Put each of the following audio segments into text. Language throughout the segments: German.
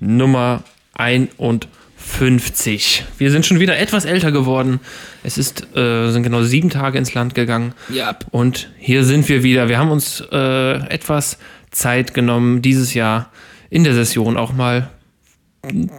Nummer 51. Wir sind schon wieder etwas älter geworden. Es ist, äh, sind genau sieben Tage ins Land gegangen. Ja. Und hier sind wir wieder. Wir haben uns äh, etwas Zeit genommen, dieses Jahr in der Session auch mal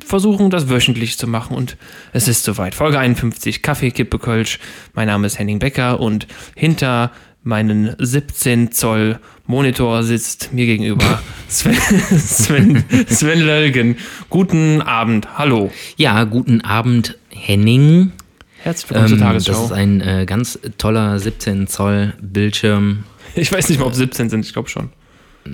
versuchen, das wöchentlich zu machen. Und es ist soweit. Folge 51, Kaffee, Kippe, Kölsch. Mein Name ist Henning Becker und hinter meinen 17 Zoll Monitor sitzt mir gegenüber Sven, Sven, Sven Lölgen. Guten Abend, hallo. Ja, guten Abend, Henning. Herzlich willkommen zur Ähm, Tagesschau. das ist ein äh, ganz toller 17 Zoll Bildschirm. ich weiß nicht mal, ob 17 sind, ich glaube schon.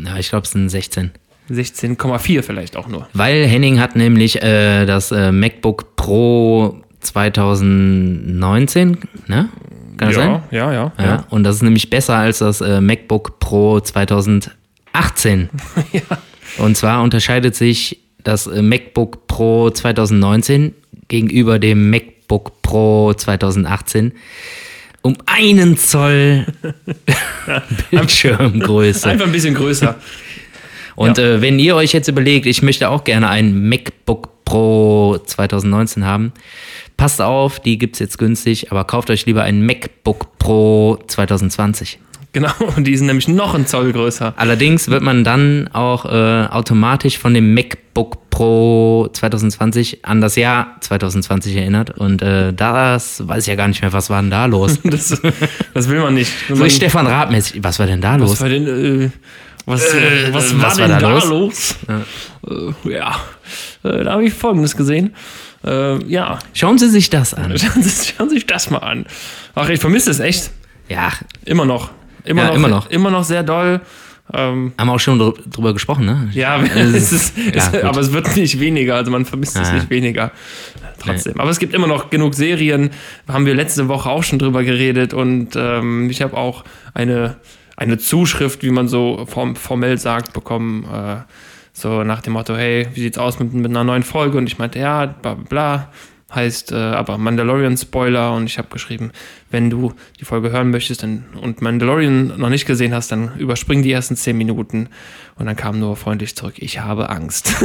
Ja, ich glaube, es sind 16. 16,4 vielleicht auch nur. Weil Henning hat nämlich äh, das äh, MacBook Pro 2019, ne? Kann das ja, sein? ja, ja, Ja. Und das ist nämlich besser als das äh, MacBook Pro 2018. Und zwar unterscheidet sich das äh, MacBook Pro 2019 gegenüber dem MacBook Pro 2018 um einen Zoll Bildschirmgröße. Einfach ein bisschen größer. Und äh, wenn ihr euch jetzt überlegt, ich möchte auch gerne ein MacBook Pro 2019 haben, passt auf, die gibt es jetzt günstig, aber kauft euch lieber ein MacBook Pro 2020. Genau, und die sind nämlich noch ein Zoll größer. Allerdings wird man dann auch äh, automatisch von dem MacBook Pro 2020 an das Jahr 2020 erinnert. Und äh, das weiß ich ja gar nicht mehr, was war denn da los? Das, das will man nicht. So Stefan Raab mäßig. Was war denn da was los? war denn, äh, was, Äh, was, war was denn war da da los? los? Äh, ja, äh, da habe ich Folgendes gesehen. Äh, ja, Schauen Sie sich das an. schauen Sie, schauen Sie sich das mal an. Ach, ich vermisse es echt. Ja, Immer noch. Immer, Ja, noch, immer noch. Immer noch sehr doll. Ähm, haben wir auch schon dr- drüber gesprochen, ne? ja, Also, es ist, es, gut. aber es wird nicht weniger. Also man vermisst es Ja, ja. nicht weniger. Trotzdem. Aber es gibt immer noch genug Serien. Haben wir letzte Woche auch schon drüber geredet. Und ähm, ich habe auch eine, eine Zuschrift, wie man so form, formell sagt, bekommen. Äh, so nach dem Motto, hey, wie sieht's aus mit, mit einer neuen Folge? Und ich meinte, ja, bla bla bla. Heißt äh, aber Mandalorian Spoiler und ich habe geschrieben, wenn du die Folge hören möchtest dann, und Mandalorian noch nicht gesehen hast, dann überspring die ersten zehn Minuten und dann kam nur freundlich zurück, ich habe Angst.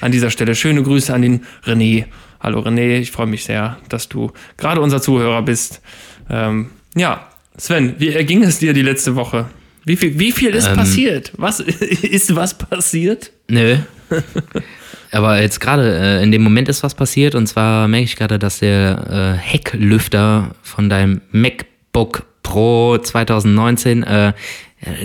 an dieser Stelle schöne Grüße an den René. Hallo René, ich freue mich sehr, dass du gerade unser Zuhörer bist. Ähm, ja, Sven, wie erging es dir die letzte Woche? Wie viel, wie viel ist Ähm. passiert? Was ist was passiert? Nö. Aber jetzt gerade äh, in dem Moment ist was passiert und zwar merke ich gerade, dass der äh, Hecklüfter von deinem MacBook Pro 2019 äh,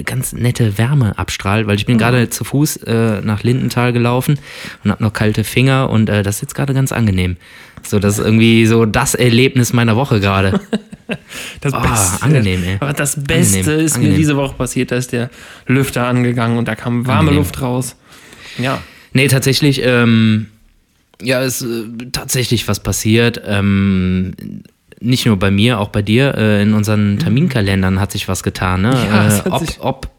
ganz nette Wärme abstrahlt, weil ich bin gerade zu Fuß äh, nach Lindenthal gelaufen und habe noch kalte Finger und äh, das ist jetzt gerade ganz angenehm. So, das ist irgendwie so das Erlebnis meiner Woche gerade. Das Ah, angenehm, ey. Aber das Beste Angenehm, ist mir angenehm. diese Woche passiert, da ist der Lüfter angegangen und da kam warme Angenehm. Luft raus. Ja. Nee, tatsächlich, ähm, ja, ist äh, tatsächlich was passiert. Ähm, nicht nur bei mir, auch bei dir. Äh, in unseren Terminkalendern hat sich was getan. Ne? Ja, äh, ob, ob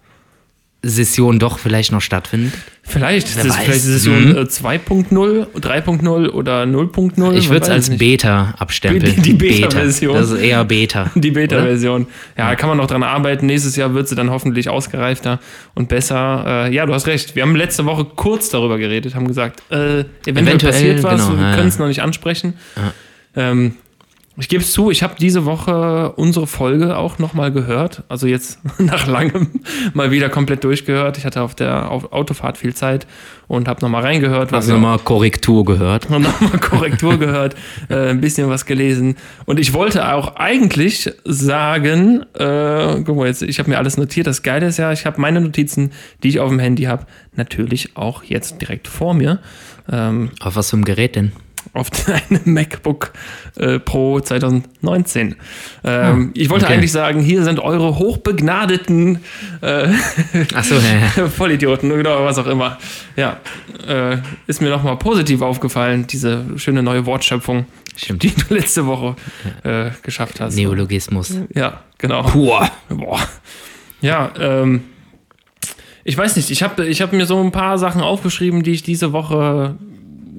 Session doch vielleicht noch stattfindet. Vielleicht ist Wer es weiß. vielleicht Session Mhm. äh, 2.0, 3.0 oder 0.0. Ich würde es als nicht. Beta abstempeln. Die- die Beta-Version. Das ist eher Beta. Die Beta-Version. Ja, da kann man noch dran arbeiten. Nächstes Jahr wird sie dann hoffentlich ausgereifter und besser. Äh, ja, du hast recht. Wir haben letzte Woche kurz darüber geredet, haben gesagt, äh, eventuell, Eventuell, passiert was, genau, wir ja, können es ja. noch nicht ansprechen. Ähm, ich gebe es zu, ich habe diese Woche unsere Folge auch nochmal gehört. Also jetzt nach langem mal wieder komplett durchgehört. Ich hatte auf der Autofahrt viel Zeit und habe nochmal reingehört. Du nochmal Korrektur gehört? nochmal Korrektur gehört, äh, ein bisschen was gelesen. Und ich wollte auch eigentlich sagen, äh, guck mal jetzt, ich habe mir alles notiert. Das Geile ist ja, ich habe meine Notizen, die ich auf dem Handy habe, natürlich auch jetzt direkt vor mir. Ähm, Auf was für ein Gerät denn? Auf einem MacBook äh, Pro 2019. Ähm, ich wollte okay. eigentlich sagen, hier sind eure hochbegnadeten äh, Achso, ja, ja. Vollidioten oder was auch immer. Ja, äh, ist mir nochmal positiv aufgefallen, diese schöne neue Wortschöpfung, Stimmt. die du letzte Woche äh, geschafft hast. Neologismus. Ja, genau. Pur. Boah. Ja, ähm, ich weiß nicht, ich habe ich hab mir so ein paar Sachen aufgeschrieben, die ich diese Woche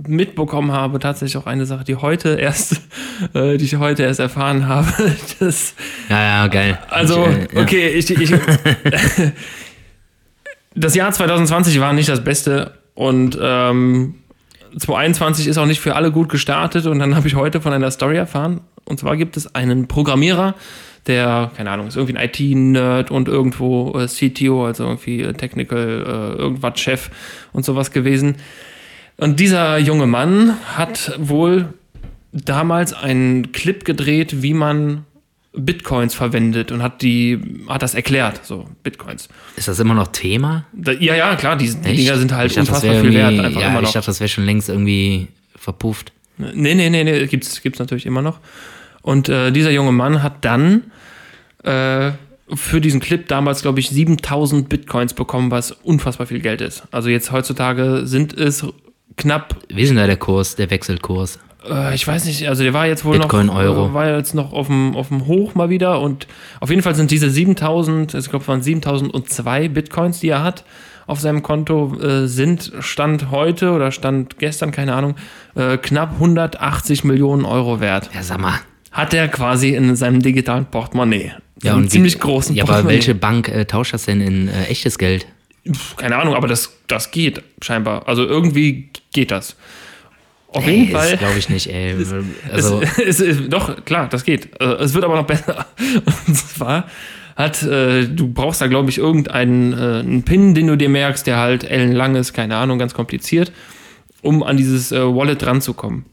mitbekommen habe. Tatsächlich auch eine Sache, die heute erst, äh, die ich heute erst erfahren habe. Das, Ja, ja, geil. also, Ich, äh, ja. okay, ich, ich das Jahr 2020 war nicht das Beste und ähm, 2021 ist auch nicht für alle gut gestartet und dann habe ich heute von einer Story erfahren. Und zwar gibt es einen Programmierer, der, keine Ahnung, ist irgendwie ein IT-Nerd und irgendwo äh, CTO, also irgendwie äh, Technical, äh, irgendwas Chef und sowas gewesen. Und dieser junge Mann hat wohl damals einen Clip gedreht, wie man Bitcoins verwendet und hat die hat das erklärt, so Bitcoins. Ist das immer noch Thema? Da, ja, ja, klar, die, die? Dinger sind halt dachte, unfassbar viel wert, einfach ja, immer noch. Ich dachte, das wäre schon längst irgendwie verpufft. Nee, nee, nee, nee, gibt's, gibt's natürlich immer noch. Und äh, dieser junge Mann hat dann äh, für diesen Clip damals, glaube ich, 7000 Bitcoins bekommen, was unfassbar viel Geld ist. Also jetzt heutzutage sind es knapp, Wie ist denn da der Kurs, der Wechselkurs? äh, ich weiß nicht, also der war jetzt wohl Bitcoin, noch, Euro. Äh, war jetzt noch auf dem, auf dem Hoch mal wieder und auf jeden Fall sind diese 7000, ich glaube, es waren 7002 Bitcoins, die er hat auf seinem Konto, äh, sind Stand heute oder Stand gestern, keine Ahnung, äh, knapp 180 Millionen Euro wert Ja, sag mal. hat er quasi in seinem digitalen Portemonnaie. Ja, Einen und ziemlich wie, großen Ja, aber welche Bank äh, tauscht das denn in echtes Geld? Keine Ahnung, aber das, das geht scheinbar. Also irgendwie geht das. Auf jeden Ey, Fall. glaube ich nicht, ey. Also, es, es, es, doch, klar, das geht. Äh, Es wird aber noch besser. Und zwar hat, äh, du brauchst da, glaube ich, irgendeinen äh, einen Pin, den du dir merkst, der halt ellenlang ist, keine Ahnung, ganz kompliziert, um an dieses äh, Wallet ranzukommen.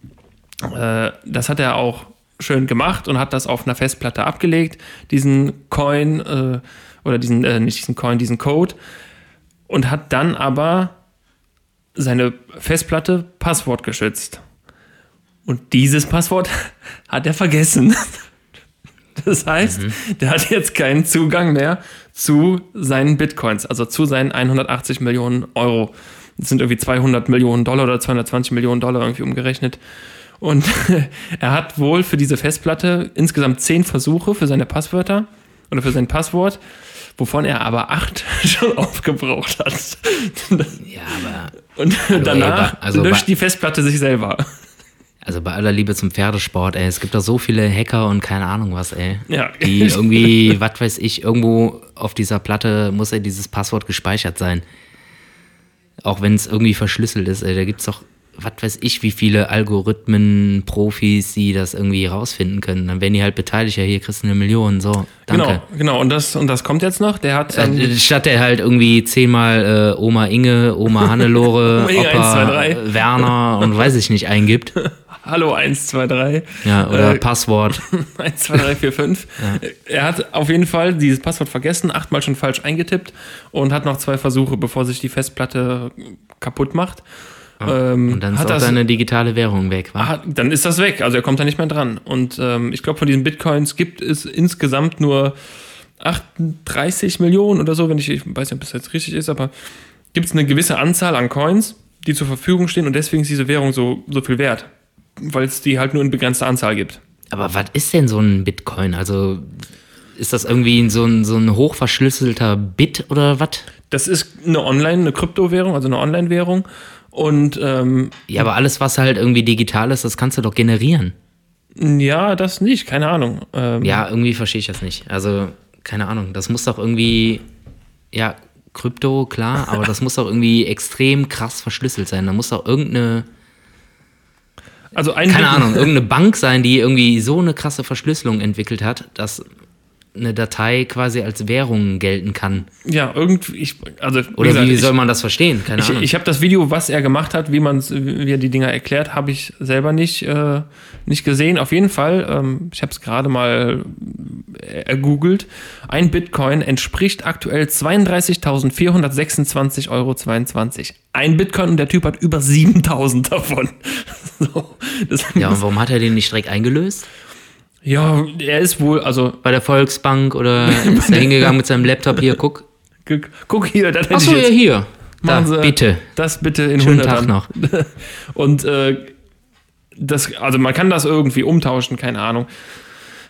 Äh, das hat er auch schön gemacht und hat das auf einer Festplatte abgelegt, diesen Coin, äh, oder diesen, äh, nicht diesen Coin, diesen Code, und hat dann aber seine Festplatte passwortgeschützt. Und dieses Passwort hat er vergessen. Das heißt, der hat jetzt keinen Zugang mehr zu seinen Bitcoins, also zu seinen 180 Millionen Euro. Das sind irgendwie 200 Millionen Dollar oder 220 Millionen Dollar irgendwie umgerechnet. Und er hat wohl für diese Festplatte insgesamt zehn Versuche für seine Passwörter oder für sein Passwort, wovon er aber acht schon aufgebraucht hat. ja, aber Und danach ey, also löscht die Festplatte sich selber. also bei aller Liebe zum Pferdesport, ey, es gibt doch so viele Hacker und keine Ahnung was, ey. Ja. Die irgendwie, was weiß ich, irgendwo auf dieser Platte muss ja dieses Passwort gespeichert sein. Auch wenn es irgendwie verschlüsselt ist, ey, da gibt's doch, was weiß ich, wie viele Algorithmen, Profis, die das irgendwie rausfinden können. Dann werden die halt beteiligt, ja, hier kriegst du eine Million, so, danke. Genau, genau. Und das, und das kommt jetzt noch. Der hat dann, Äh, Statt der halt irgendwie zehnmal äh, Oma Inge, Oma Hannelore, Oma Inge, Opa 1, 2, 3. äh, Werner und weiß ich nicht eingibt. Hallo 1, 2, 3. Ja, oder Äh, Passwort. 1, 2, 3, 4, 5. Er hat auf jeden Fall dieses Passwort vergessen, achtmal schon falsch eingetippt und hat noch zwei Versuche, bevor sich die Festplatte kaputt macht. Ähm, Und dann ist hat auch das, deine digitale Währung weg, wa? Ah, dann ist das weg. Also er kommt da nicht mehr dran. Und ähm, ich glaube, von diesen Bitcoins gibt es insgesamt nur 38 Millionen oder so, wenn ich, ich weiß nicht, ob das jetzt richtig ist, aber gibt es eine gewisse Anzahl an Coins, die zur Verfügung stehen und deswegen ist diese Währung so, so viel wert. Weil es die halt nur in begrenzter Anzahl gibt. Aber was ist denn so ein Bitcoin? Also ist das irgendwie so ein, so ein hochverschlüsselter Bit oder was? Das ist eine Online, eine Kryptowährung, also eine Online-Währung. Und ähm, Ja, aber alles, was halt irgendwie digital ist, das kannst du doch generieren. ja, das nicht, keine Ahnung. Ähm, Ja, irgendwie verstehe ich das nicht. Also, keine Ahnung. Das muss doch irgendwie, ja, Krypto, klar, aber das muss doch irgendwie extrem krass verschlüsselt sein. Da muss doch irgendeine, also ein keine Ahnung, irgendeine Bank sein, die irgendwie so eine krasse Verschlüsselung entwickelt hat, dass eine Datei quasi als Währung gelten kann. Ja, irgendwie, ich, also wie Oder gesagt, wie ich- soll man das verstehen? Keine Ich, Ahnung. ich habe das Video, was er gemacht hat, wie man wie er die Dinger erklärt, habe ich selber nicht, äh, nicht gesehen. Auf jeden Fall, ähm, ich habe es gerade mal äh, ergoogelt. Ein Bitcoin entspricht aktuell 32.426,22 Euro. Ein Bitcoin und der Typ hat über 7.000 davon. so, ja, und warum hat er den nicht direkt eingelöst? Ja, er ist wohl, also Bei der Volksbank oder ist er hingegangen mit seinem Laptop hier, guck. gu- guck hier, das hätte Achso, ich ja, jetzt. hier. Da, Sie bitte. Das bitte in Schönen 100 Tag noch. Und äh, das, also man kann das irgendwie umtauschen, keine Ahnung.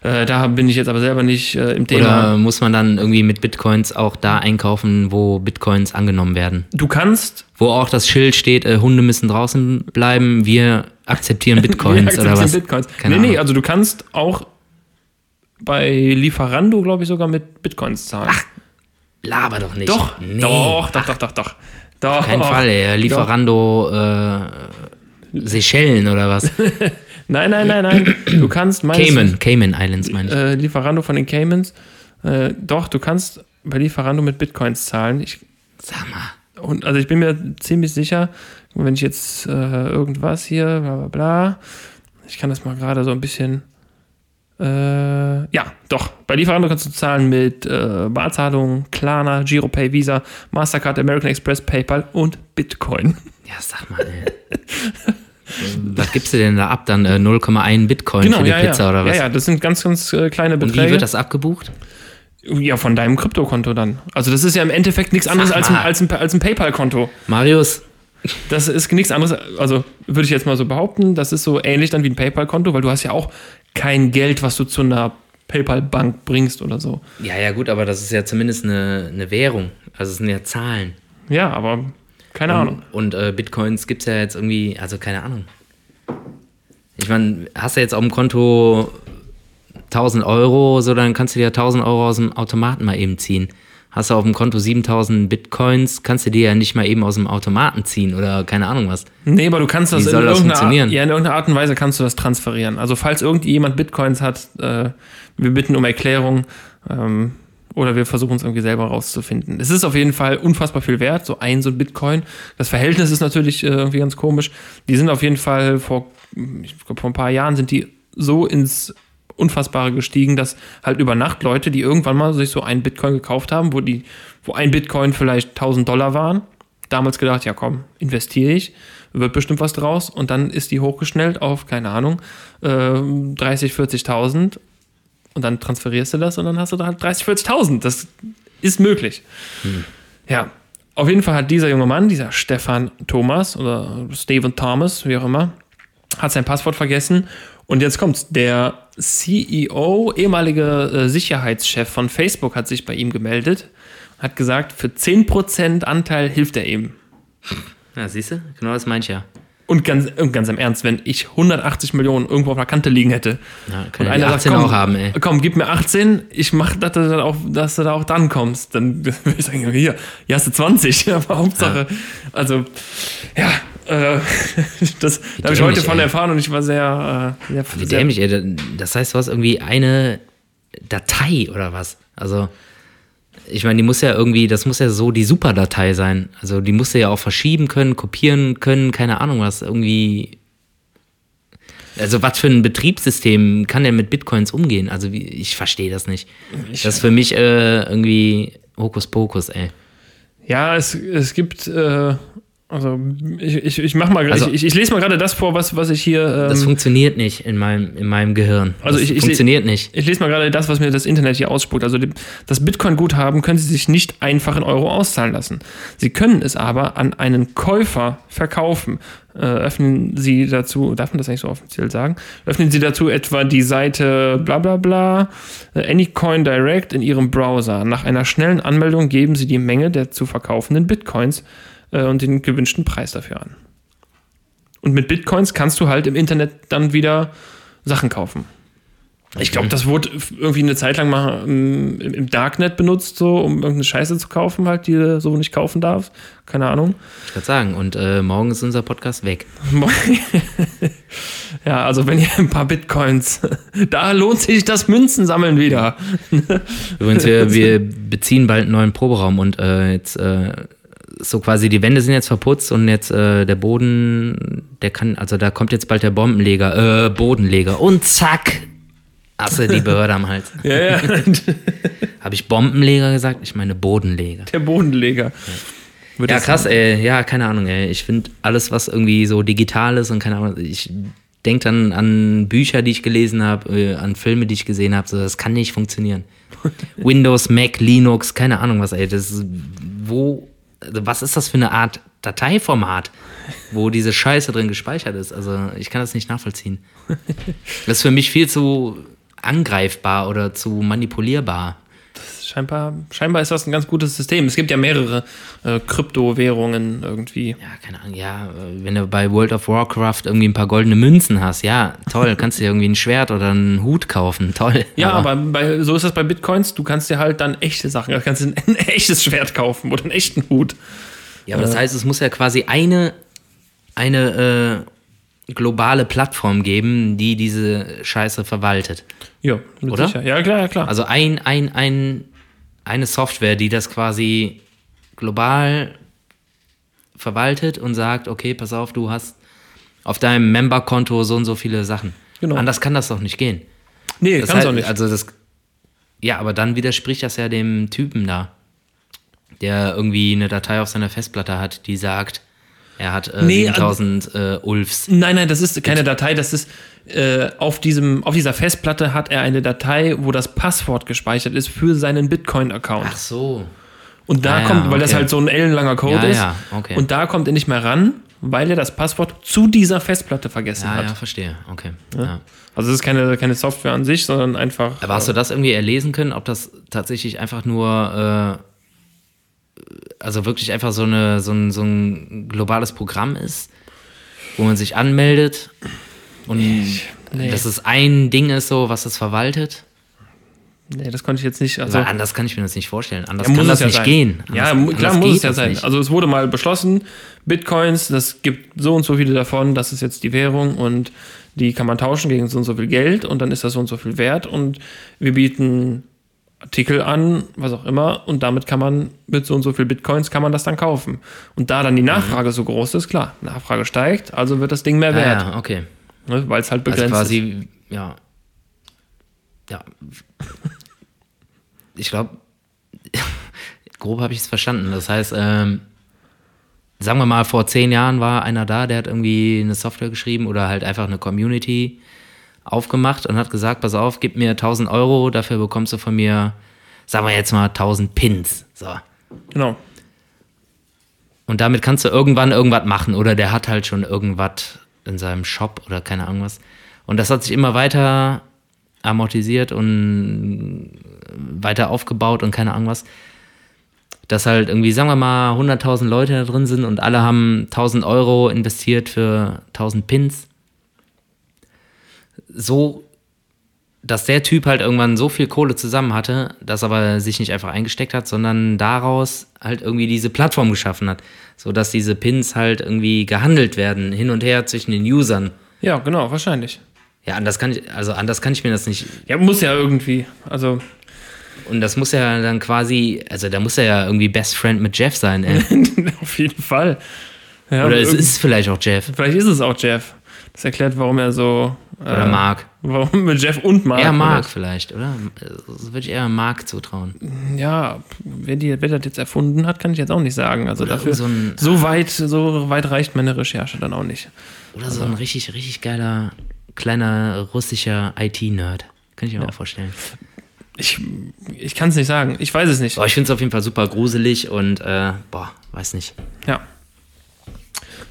Äh, da bin ich jetzt aber selber nicht äh, im Thema. Oder muss man dann irgendwie mit Bitcoins auch da einkaufen, wo Bitcoins angenommen werden? Du kannst Wo auch das Schild steht, äh, Hunde müssen draußen bleiben, wir akzeptieren Bitcoins wir oder was? akzeptieren Bitcoins. Keine nee, nee, Ahnung. also du kannst auch bei Lieferando, glaube ich, sogar mit Bitcoins zahlen. Laber doch nicht. Doch, Nee. doch, doch, doch, doch, doch. Doch. Auf keinen Fall, ey. Lieferando äh, Seychellen oder was? Nein, nein, nein, nein. Du kannst meines Cayman, Cayman Islands meine ich. äh, Lieferando von den Caymans. Äh, doch, du kannst bei Lieferando mit Bitcoins zahlen. Ich, Sag mal. Und, also ich bin mir ziemlich sicher, wenn ich jetzt äh, irgendwas hier, bla bla bla, ich kann das mal gerade so ein bisschen. Äh, ja, doch. Bei Lieferando kannst du zahlen mit äh, Barzahlung, Klarna, Giropay, Visa, Mastercard, American Express, PayPal und Bitcoin. Ja, sag mal, ey. was gibst du denn da ab? Dann äh, 0,1 Bitcoin für die Genau, ja, Pizza ja. oder was? Ja, ja, das sind ganz, ganz äh, kleine Und Beträge. wie wird das abgebucht? Ja, von deinem Kryptokonto dann. Also das ist ja im Endeffekt nichts anderes als ein, als ein, als ein PayPal-Konto. Marius, Das ist nichts anderes, also würde ich jetzt mal so behaupten, das ist so ähnlich dann wie ein PayPal-Konto, weil du hast ja auch kein Geld, was du zu einer PayPal-Bank bringst oder so. ja, ja, gut, aber das ist ja zumindest eine, eine Währung. Also es sind ja Zahlen. Ja, aber keine Ahnung. Und äh, Bitcoins gibt es ja jetzt irgendwie, also keine Ahnung. Ich meine, hast du jetzt auf dem Konto 1000 Euro, so dann kannst du dir 1000 Euro aus dem Automaten mal eben ziehen. Hast du auf dem Konto 7000 Bitcoins, kannst du dir ja nicht mal eben aus dem Automaten ziehen oder keine Ahnung was. Nee, aber du kannst das, Wie soll in, das irgendeiner Art, funktionieren? ja, in irgendeiner Art und Weise kannst du das transferieren. Also falls irgendjemand Bitcoins hat, äh, wir bitten um Erklärung ähm, oder wir versuchen es irgendwie selber rauszufinden. Es ist auf jeden Fall unfassbar viel wert, so ein so ein Bitcoin. Das Verhältnis ist natürlich äh, irgendwie ganz komisch. Die sind auf jeden Fall vor, ich glaub, vor ein paar Jahren sind die so ins Unfassbare gestiegen, dass halt über Nacht Leute, die irgendwann mal sich so einen Bitcoin gekauft haben, wo die, wo ein Bitcoin vielleicht 1000 Dollar waren, damals gedacht, ja komm, investiere ich, wird bestimmt was draus und dann ist die hochgeschnellt auf, keine Ahnung, äh, 30, 40.000 und dann transferierst du das und dann hast du da halt 30, 40.000. Das ist möglich. Ja, auf jeden Fall hat dieser junge Mann, dieser Stefan Thomas oder Stephen Thomas, wie auch immer, hat sein Passwort vergessen und jetzt kommt's. Der CEO, ehemalige äh, Sicherheitschef von Facebook, hat sich bei ihm gemeldet, hat gesagt, für 10% Anteil hilft er ihm. Ja, siehst du? Genau das meine ich ja. Und ganz, und ganz im Ernst, wenn ich 180 Millionen irgendwo auf der Kante liegen hätte Ja, und ja einer sagt, 18 komm, auch haben, komm, gib mir 18, ich mach, dass du, dann auch, dass du da auch dran kommst, dann würde ich sagen, hier, hier hast du 20, aber Hauptsache, also, ja, äh, das da habe ich heute von ey. erfahren und ich war sehr, äh, sehr, Wie sehr dämlich, ey. Das heißt, du hast irgendwie eine Datei oder was? Also, ich meine, die muss ja irgendwie, das muss ja so die Superdatei sein. Also, die musst du ja auch verschieben können, kopieren können, keine Ahnung was. Irgendwie. Also, was für ein Betriebssystem kann denn mit Bitcoins umgehen? Also, wie, ich verstehe das nicht. das ist für mich äh, irgendwie Hokuspokus, ey. Ja, es, es gibt, äh, also ich, ich, ich mach mal, Also- ich, ich lese mal gerade das vor, was, was ich hier. Ähm, Das funktioniert nicht in meinem, in meinem Gehirn. Also das ich- ich- funktioniert nicht. Ich lese mal gerade das, was mir das Internet hier ausspuckt. Also das Bitcoin-Guthaben können Sie sich nicht einfach in Euro auszahlen lassen. Sie können es aber an einen Käufer verkaufen. Äh, öffnen Sie dazu, darf man das eigentlich so offiziell sagen? Öffnen Sie dazu etwa die Seite bla bla bla, äh, Anycoin Direct in Ihrem Browser. Nach einer schnellen Anmeldung geben Sie die Menge der zu verkaufenden Bitcoins äh, und den gewünschten Preis dafür an. Und mit Bitcoins kannst du halt im Internet dann wieder Sachen kaufen. Ich glaube, das wurde irgendwie eine Zeit lang mal ähm, im im Darknet benutzt, so um irgendeine Scheiße zu kaufen, halt, die du so nicht kaufen darfst. Keine Ahnung. Ich würde sagen, und äh, morgen ist unser Podcast weg. ja, also wenn ihr ein paar Bitcoins, da lohnt sich das Münzensammeln wieder. Übrigens, wir, wir beziehen bald einen neuen Proberaum und äh, jetzt äh, so quasi die Wände sind jetzt verputzt und jetzt äh, der Boden, der kann, also da kommt jetzt bald der Bombenleger, äh, Bodenleger und zack, du die Behörde am Hals. Ja, ja, Habe ich Bombenleger gesagt? Ich meine Bodenleger. der Bodenleger. Ja, das- krass, ey. Ja, keine Ahnung, ey. Ich finde alles, was irgendwie so digital ist und keine Ahnung, ich denke dann an Bücher, die ich gelesen habe, äh, an Filme, die ich gesehen habe, so, das kann nicht funktionieren. Windows, Mac, Linux, keine Ahnung was, ey. Das ist, wo, was ist das für eine Art Dateiformat, wo diese Scheiße drin gespeichert ist? Also, ich kann das nicht nachvollziehen. Das ist für mich viel zu angreifbar oder zu manipulierbar. Das scheinbar, scheinbar ist das ein ganz gutes System. Es gibt ja mehrere äh, Kryptowährungen irgendwie. Ja, keine Ahnung, ja, äh, wenn du bei World of Warcraft irgendwie ein paar goldene Münzen hast, ja, toll, kannst du dir irgendwie ein Schwert oder einen Hut kaufen, toll. Ja, aber, bei, so ist das bei Bitcoins, du kannst dir halt dann echte Sachen, du kannst dir ein, echtes Schwert kaufen oder einen echten Hut. Ja, aber das heißt, es muss ja quasi eine, eine äh, globale Plattform geben, die diese Scheiße verwaltet. Ja, Oder? Sicherheit. Ja, klar, ja, klar. Also ein, ein, ein, eine Software, die das quasi global verwaltet und sagt, okay, pass auf, du hast auf deinem Memberkonto so und so viele Sachen. Genau. Anders kann das doch nicht gehen. nee, Das kannst heißt, auch nicht. Also das, ja, aber dann widerspricht das ja dem Typen da, der irgendwie eine Datei auf seiner Festplatte hat, die sagt, er hat äh, Nee, 7000 äh, Ulfs. Nein, nein, das ist keine Datei, das ist äh, auf, diesem, auf dieser Festplatte hat er eine Datei, wo das Passwort gespeichert ist für seinen Bitcoin-Account. Ach so. Und da Ah, ja, kommt, weil das okay. halt so ein ellenlanger Code Ja, ist, ja, okay. und da kommt er nicht mehr ran, weil er das Passwort zu dieser Festplatte vergessen Ja, hat. ja, verstehe. Okay. Ja. Also es ist keine, keine Software an sich, sondern einfach. Aber hast du das irgendwie erlesen können, ob das tatsächlich einfach nur, äh, also wirklich einfach so, eine, so, ein, so ein globales Programm ist, wo man sich anmeldet und nee. dass es ein Ding ist, so, was es verwaltet? Nee, das konnte ich jetzt nicht. Also, Weil anders kann ich mir das nicht vorstellen. Anders Ja, kann muss das ja nicht sein. gehen. ja, Anders- mu- klar muss es ja das sein. nicht. Also es wurde mal beschlossen, Bitcoins, das gibt so und so viele davon, das ist jetzt die Währung und die kann man tauschen gegen so und so viel Geld und dann ist das so und so viel wert und wir bieten Artikel an, was auch immer und damit kann man mit so und so viel Bitcoins kann man das dann kaufen. Und da dann die Nachfrage so groß ist, klar, Nachfrage steigt, also wird das Ding mehr Ah, wert, ja, okay. ne, weil es halt Also begrenzt ist. quasi, ja. Ja. Ich glaube, grob habe ich es verstanden. Das heißt, ähm, sagen wir mal, vor zehn Jahren war einer da, der hat irgendwie eine Software geschrieben oder halt einfach eine Community aufgemacht und hat gesagt, pass auf, gib mir 1000 Euro, dafür bekommst du von mir, sagen wir jetzt mal, 1000 Pins. So. Genau. Und damit kannst du irgendwann irgendwas machen. Oder der hat halt schon irgendwas in seinem Shop oder keine Ahnung was. Und das hat sich immer weiter amortisiert und weiter aufgebaut und keine Ahnung was. Dass halt irgendwie, sagen wir mal, 100.000 Leute da drin sind und alle haben 1000 Euro investiert für 1000 Pins. So, dass der Typ halt irgendwann so viel Kohle zusammen hatte, dass aber sich nicht einfach eingesteckt hat, sondern daraus halt irgendwie diese Plattform geschaffen hat. So dass diese Pins halt irgendwie gehandelt werden, hin und her zwischen den Usern. Ja, genau, wahrscheinlich. Ja, anders kann ich, also anders kann ich mir das nicht. Ja, muss ja irgendwie. Also, Und das muss ja dann quasi, also da muss er ja irgendwie Best Friend mit Jeff sein, ey. auf jeden Fall. Ja, Oder es ist vielleicht auch Jeff. Vielleicht ist es auch Jeff. Das erklärt, warum er so. Oder äh, Mark. Warum mit Jeff und Mark. Eher Mark oder? vielleicht, oder? Das würde ich eher Mark zutrauen. Ja, wer, die, wer das jetzt erfunden hat, kann ich jetzt auch nicht sagen. Also dafür. so ein- so, weit, so weit reicht meine Recherche dann auch nicht. Oder so ein richtig, richtig geiler, kleiner russischer IT-Nerd. Kann ich mir auch vorstellen. Ich, ich kann es nicht sagen. Ich weiß es nicht. Boah, ich finde es auf jeden Fall super gruselig und, äh, boah, weiß nicht. Ja.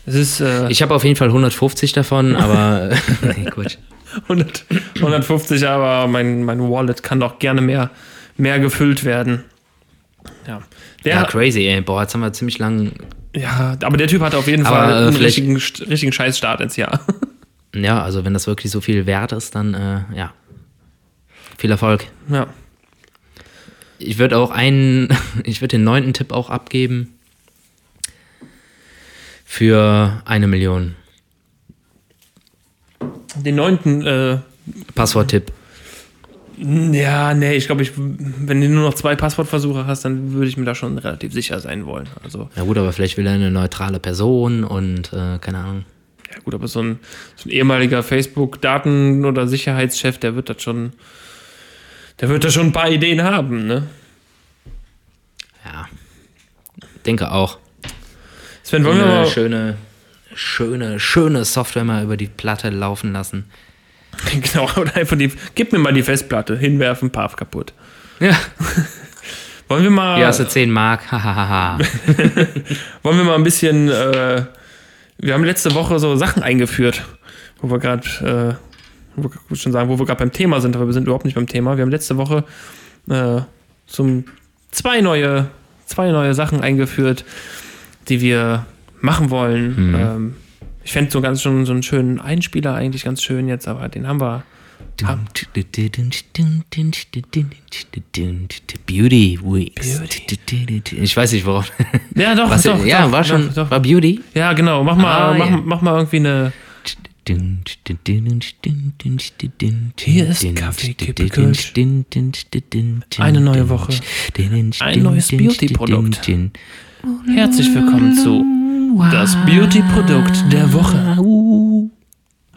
Ist äh, Ich habe auf jeden Fall 150 davon, aber nee, Quatsch. 100, 150, aber mein, mein Wallet kann doch gerne mehr, mehr gefüllt werden. Ja. Der, Ja, crazy, ey. Boah, jetzt haben wir ziemlich lang. ja, aber der Typ hat auf jeden Aber, Fall äh, einen richtigen, richtigen Scheißstart ins Jahr. Ja, also wenn das wirklich so viel wert ist, dann äh, ja. Viel Erfolg. ja. Ich würde auch einen, ich würde den neunten Tipp auch abgeben. Für eine Million. Den neunten, äh, Passworttipp. ja, nee, ich glaube, ich, wenn du nur noch zwei Passwortversuche hast, dann würde ich mir da schon relativ sicher sein wollen. Also, Na gut, aber vielleicht will er eine neutrale Person und äh, keine Ahnung. ja gut, aber so ein, so ein ehemaliger Facebook-Daten- oder Sicherheitschef, der wird das schon, der wird da schon ein paar Ideen haben, ne? Ja. Denke auch. Sven, wollen wir mal, schöne, schöne, schöne Software mal über die Platte laufen lassen. genau, oder einfach die, gib mir mal die Festplatte, hinwerfen, paf, kaputt. Ja. Wollen wir mal, Hier hast du 10 Mark. Hahaha. wollen wir mal ein bisschen, äh, wir haben letzte Woche so Sachen eingeführt, wo wir gerade, äh, wir schon sagen, wo wir gerade beim Thema sind, aber wir sind überhaupt nicht beim Thema. Wir haben letzte Woche äh, zum zwei neue, zwei neue Sachen eingeführt, die wir machen wollen. Mhm. Ähm, ich fände so ganz schon so einen schönen Einspieler eigentlich ganz schön jetzt, aber den haben wir. Beauty Weeks. Ich weiß nicht, worauf. Ja, doch, Was, doch, ja, doch, war schon, doch, doch. war Beauty? Ja, genau. Mach mal, Ah, mach, ja. mach mal irgendwie eine. Hier ist Kaffee, Kippe, Kölsch. Eine neue Woche. Ein neues Beauty-Produkt. Herzlich willkommen zu das Beauty-Produkt der Woche. Hau.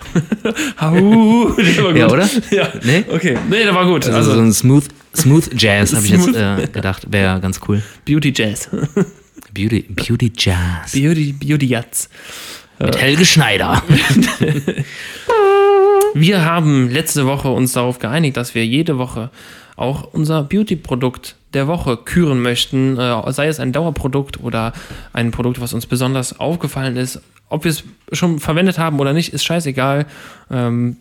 Der war gut. Ja, oder? Ja. Nee? Okay. Nee, der war gut. Also, Also, so ein Smooth, Smooth Jazz habe ich jetzt äh, gedacht, wäre ganz cool. Beauty Jazz. Beauty, Beauty Jazz. Beauty, Beauty Jazz. Mit Helge Schneider. Wir haben letzte Woche uns darauf geeinigt, dass wir jede Woche auch unser Beauty-Produkt der Woche küren möchten, äh, sei es ein Dauerprodukt oder ein Produkt, was uns besonders aufgefallen ist. Ob wir es schon verwendet haben oder nicht, ist scheißegal. Ähm,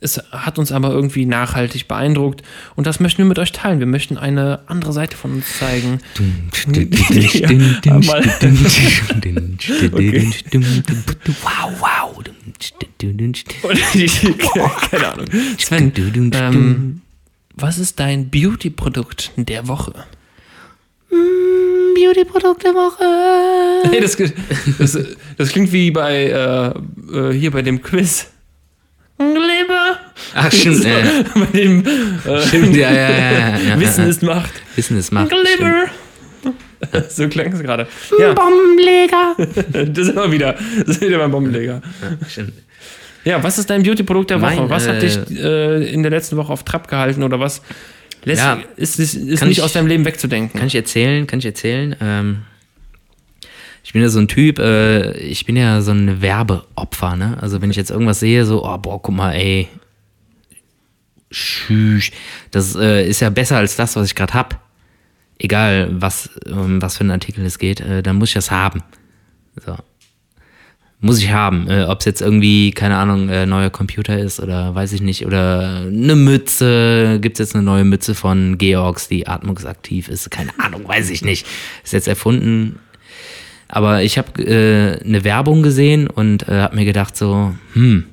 es hat uns aber irgendwie nachhaltig beeindruckt und das möchten wir mit euch teilen. Wir möchten eine andere Seite von uns zeigen. Wow, wow. Keine Ahnung. Sven, ähm, was ist dein Beauty-Produkt der Woche? Beauty-Produkt der Woche. Hey, das, das, das klingt wie bei äh, äh, hier bei dem Quiz. Glibber. Ach, stimmt. Äh, bei dem äh, stimmt, ja, ja, ja. ja, ja Wissen ja. ist Macht. Wissen ist Macht. Glibber. So klang es gerade. Ja, Bombenleger. das ist immer wieder. Das ist wieder beim Bombenleger. Stimmt. Ja, was ist dein Beauty-Produkt der Mein, Woche? Was hat äh, dich äh, in der letzten Woche auf Trab gehalten oder was lässt, Ja, ist, ist, ist kann nicht ich- aus deinem Leben wegzudenken? Kann ich erzählen? Kann ich erzählen? Ähm, ich bin ja so ein Typ, äh, ich bin ja so ein Werbeopfer, ne? Also wenn ich jetzt irgendwas sehe, so, oh, boah, guck mal, ey, schüch, das äh, ist ja besser als das, was ich gerade hab. Egal, was, um was für ein Artikel es geht, äh, dann muss ich das haben. So. Muss ich haben. Äh, Ob es jetzt irgendwie, keine Ahnung, äh, neuer Computer ist oder weiß ich nicht. Oder eine Mütze. Gibt es jetzt eine neue Mütze von Georgs, die atmungsaktiv ist? Keine Ahnung, weiß ich nicht. Ist jetzt erfunden. Aber ich habe äh, eine Werbung gesehen und äh, habe mir gedacht so, hm.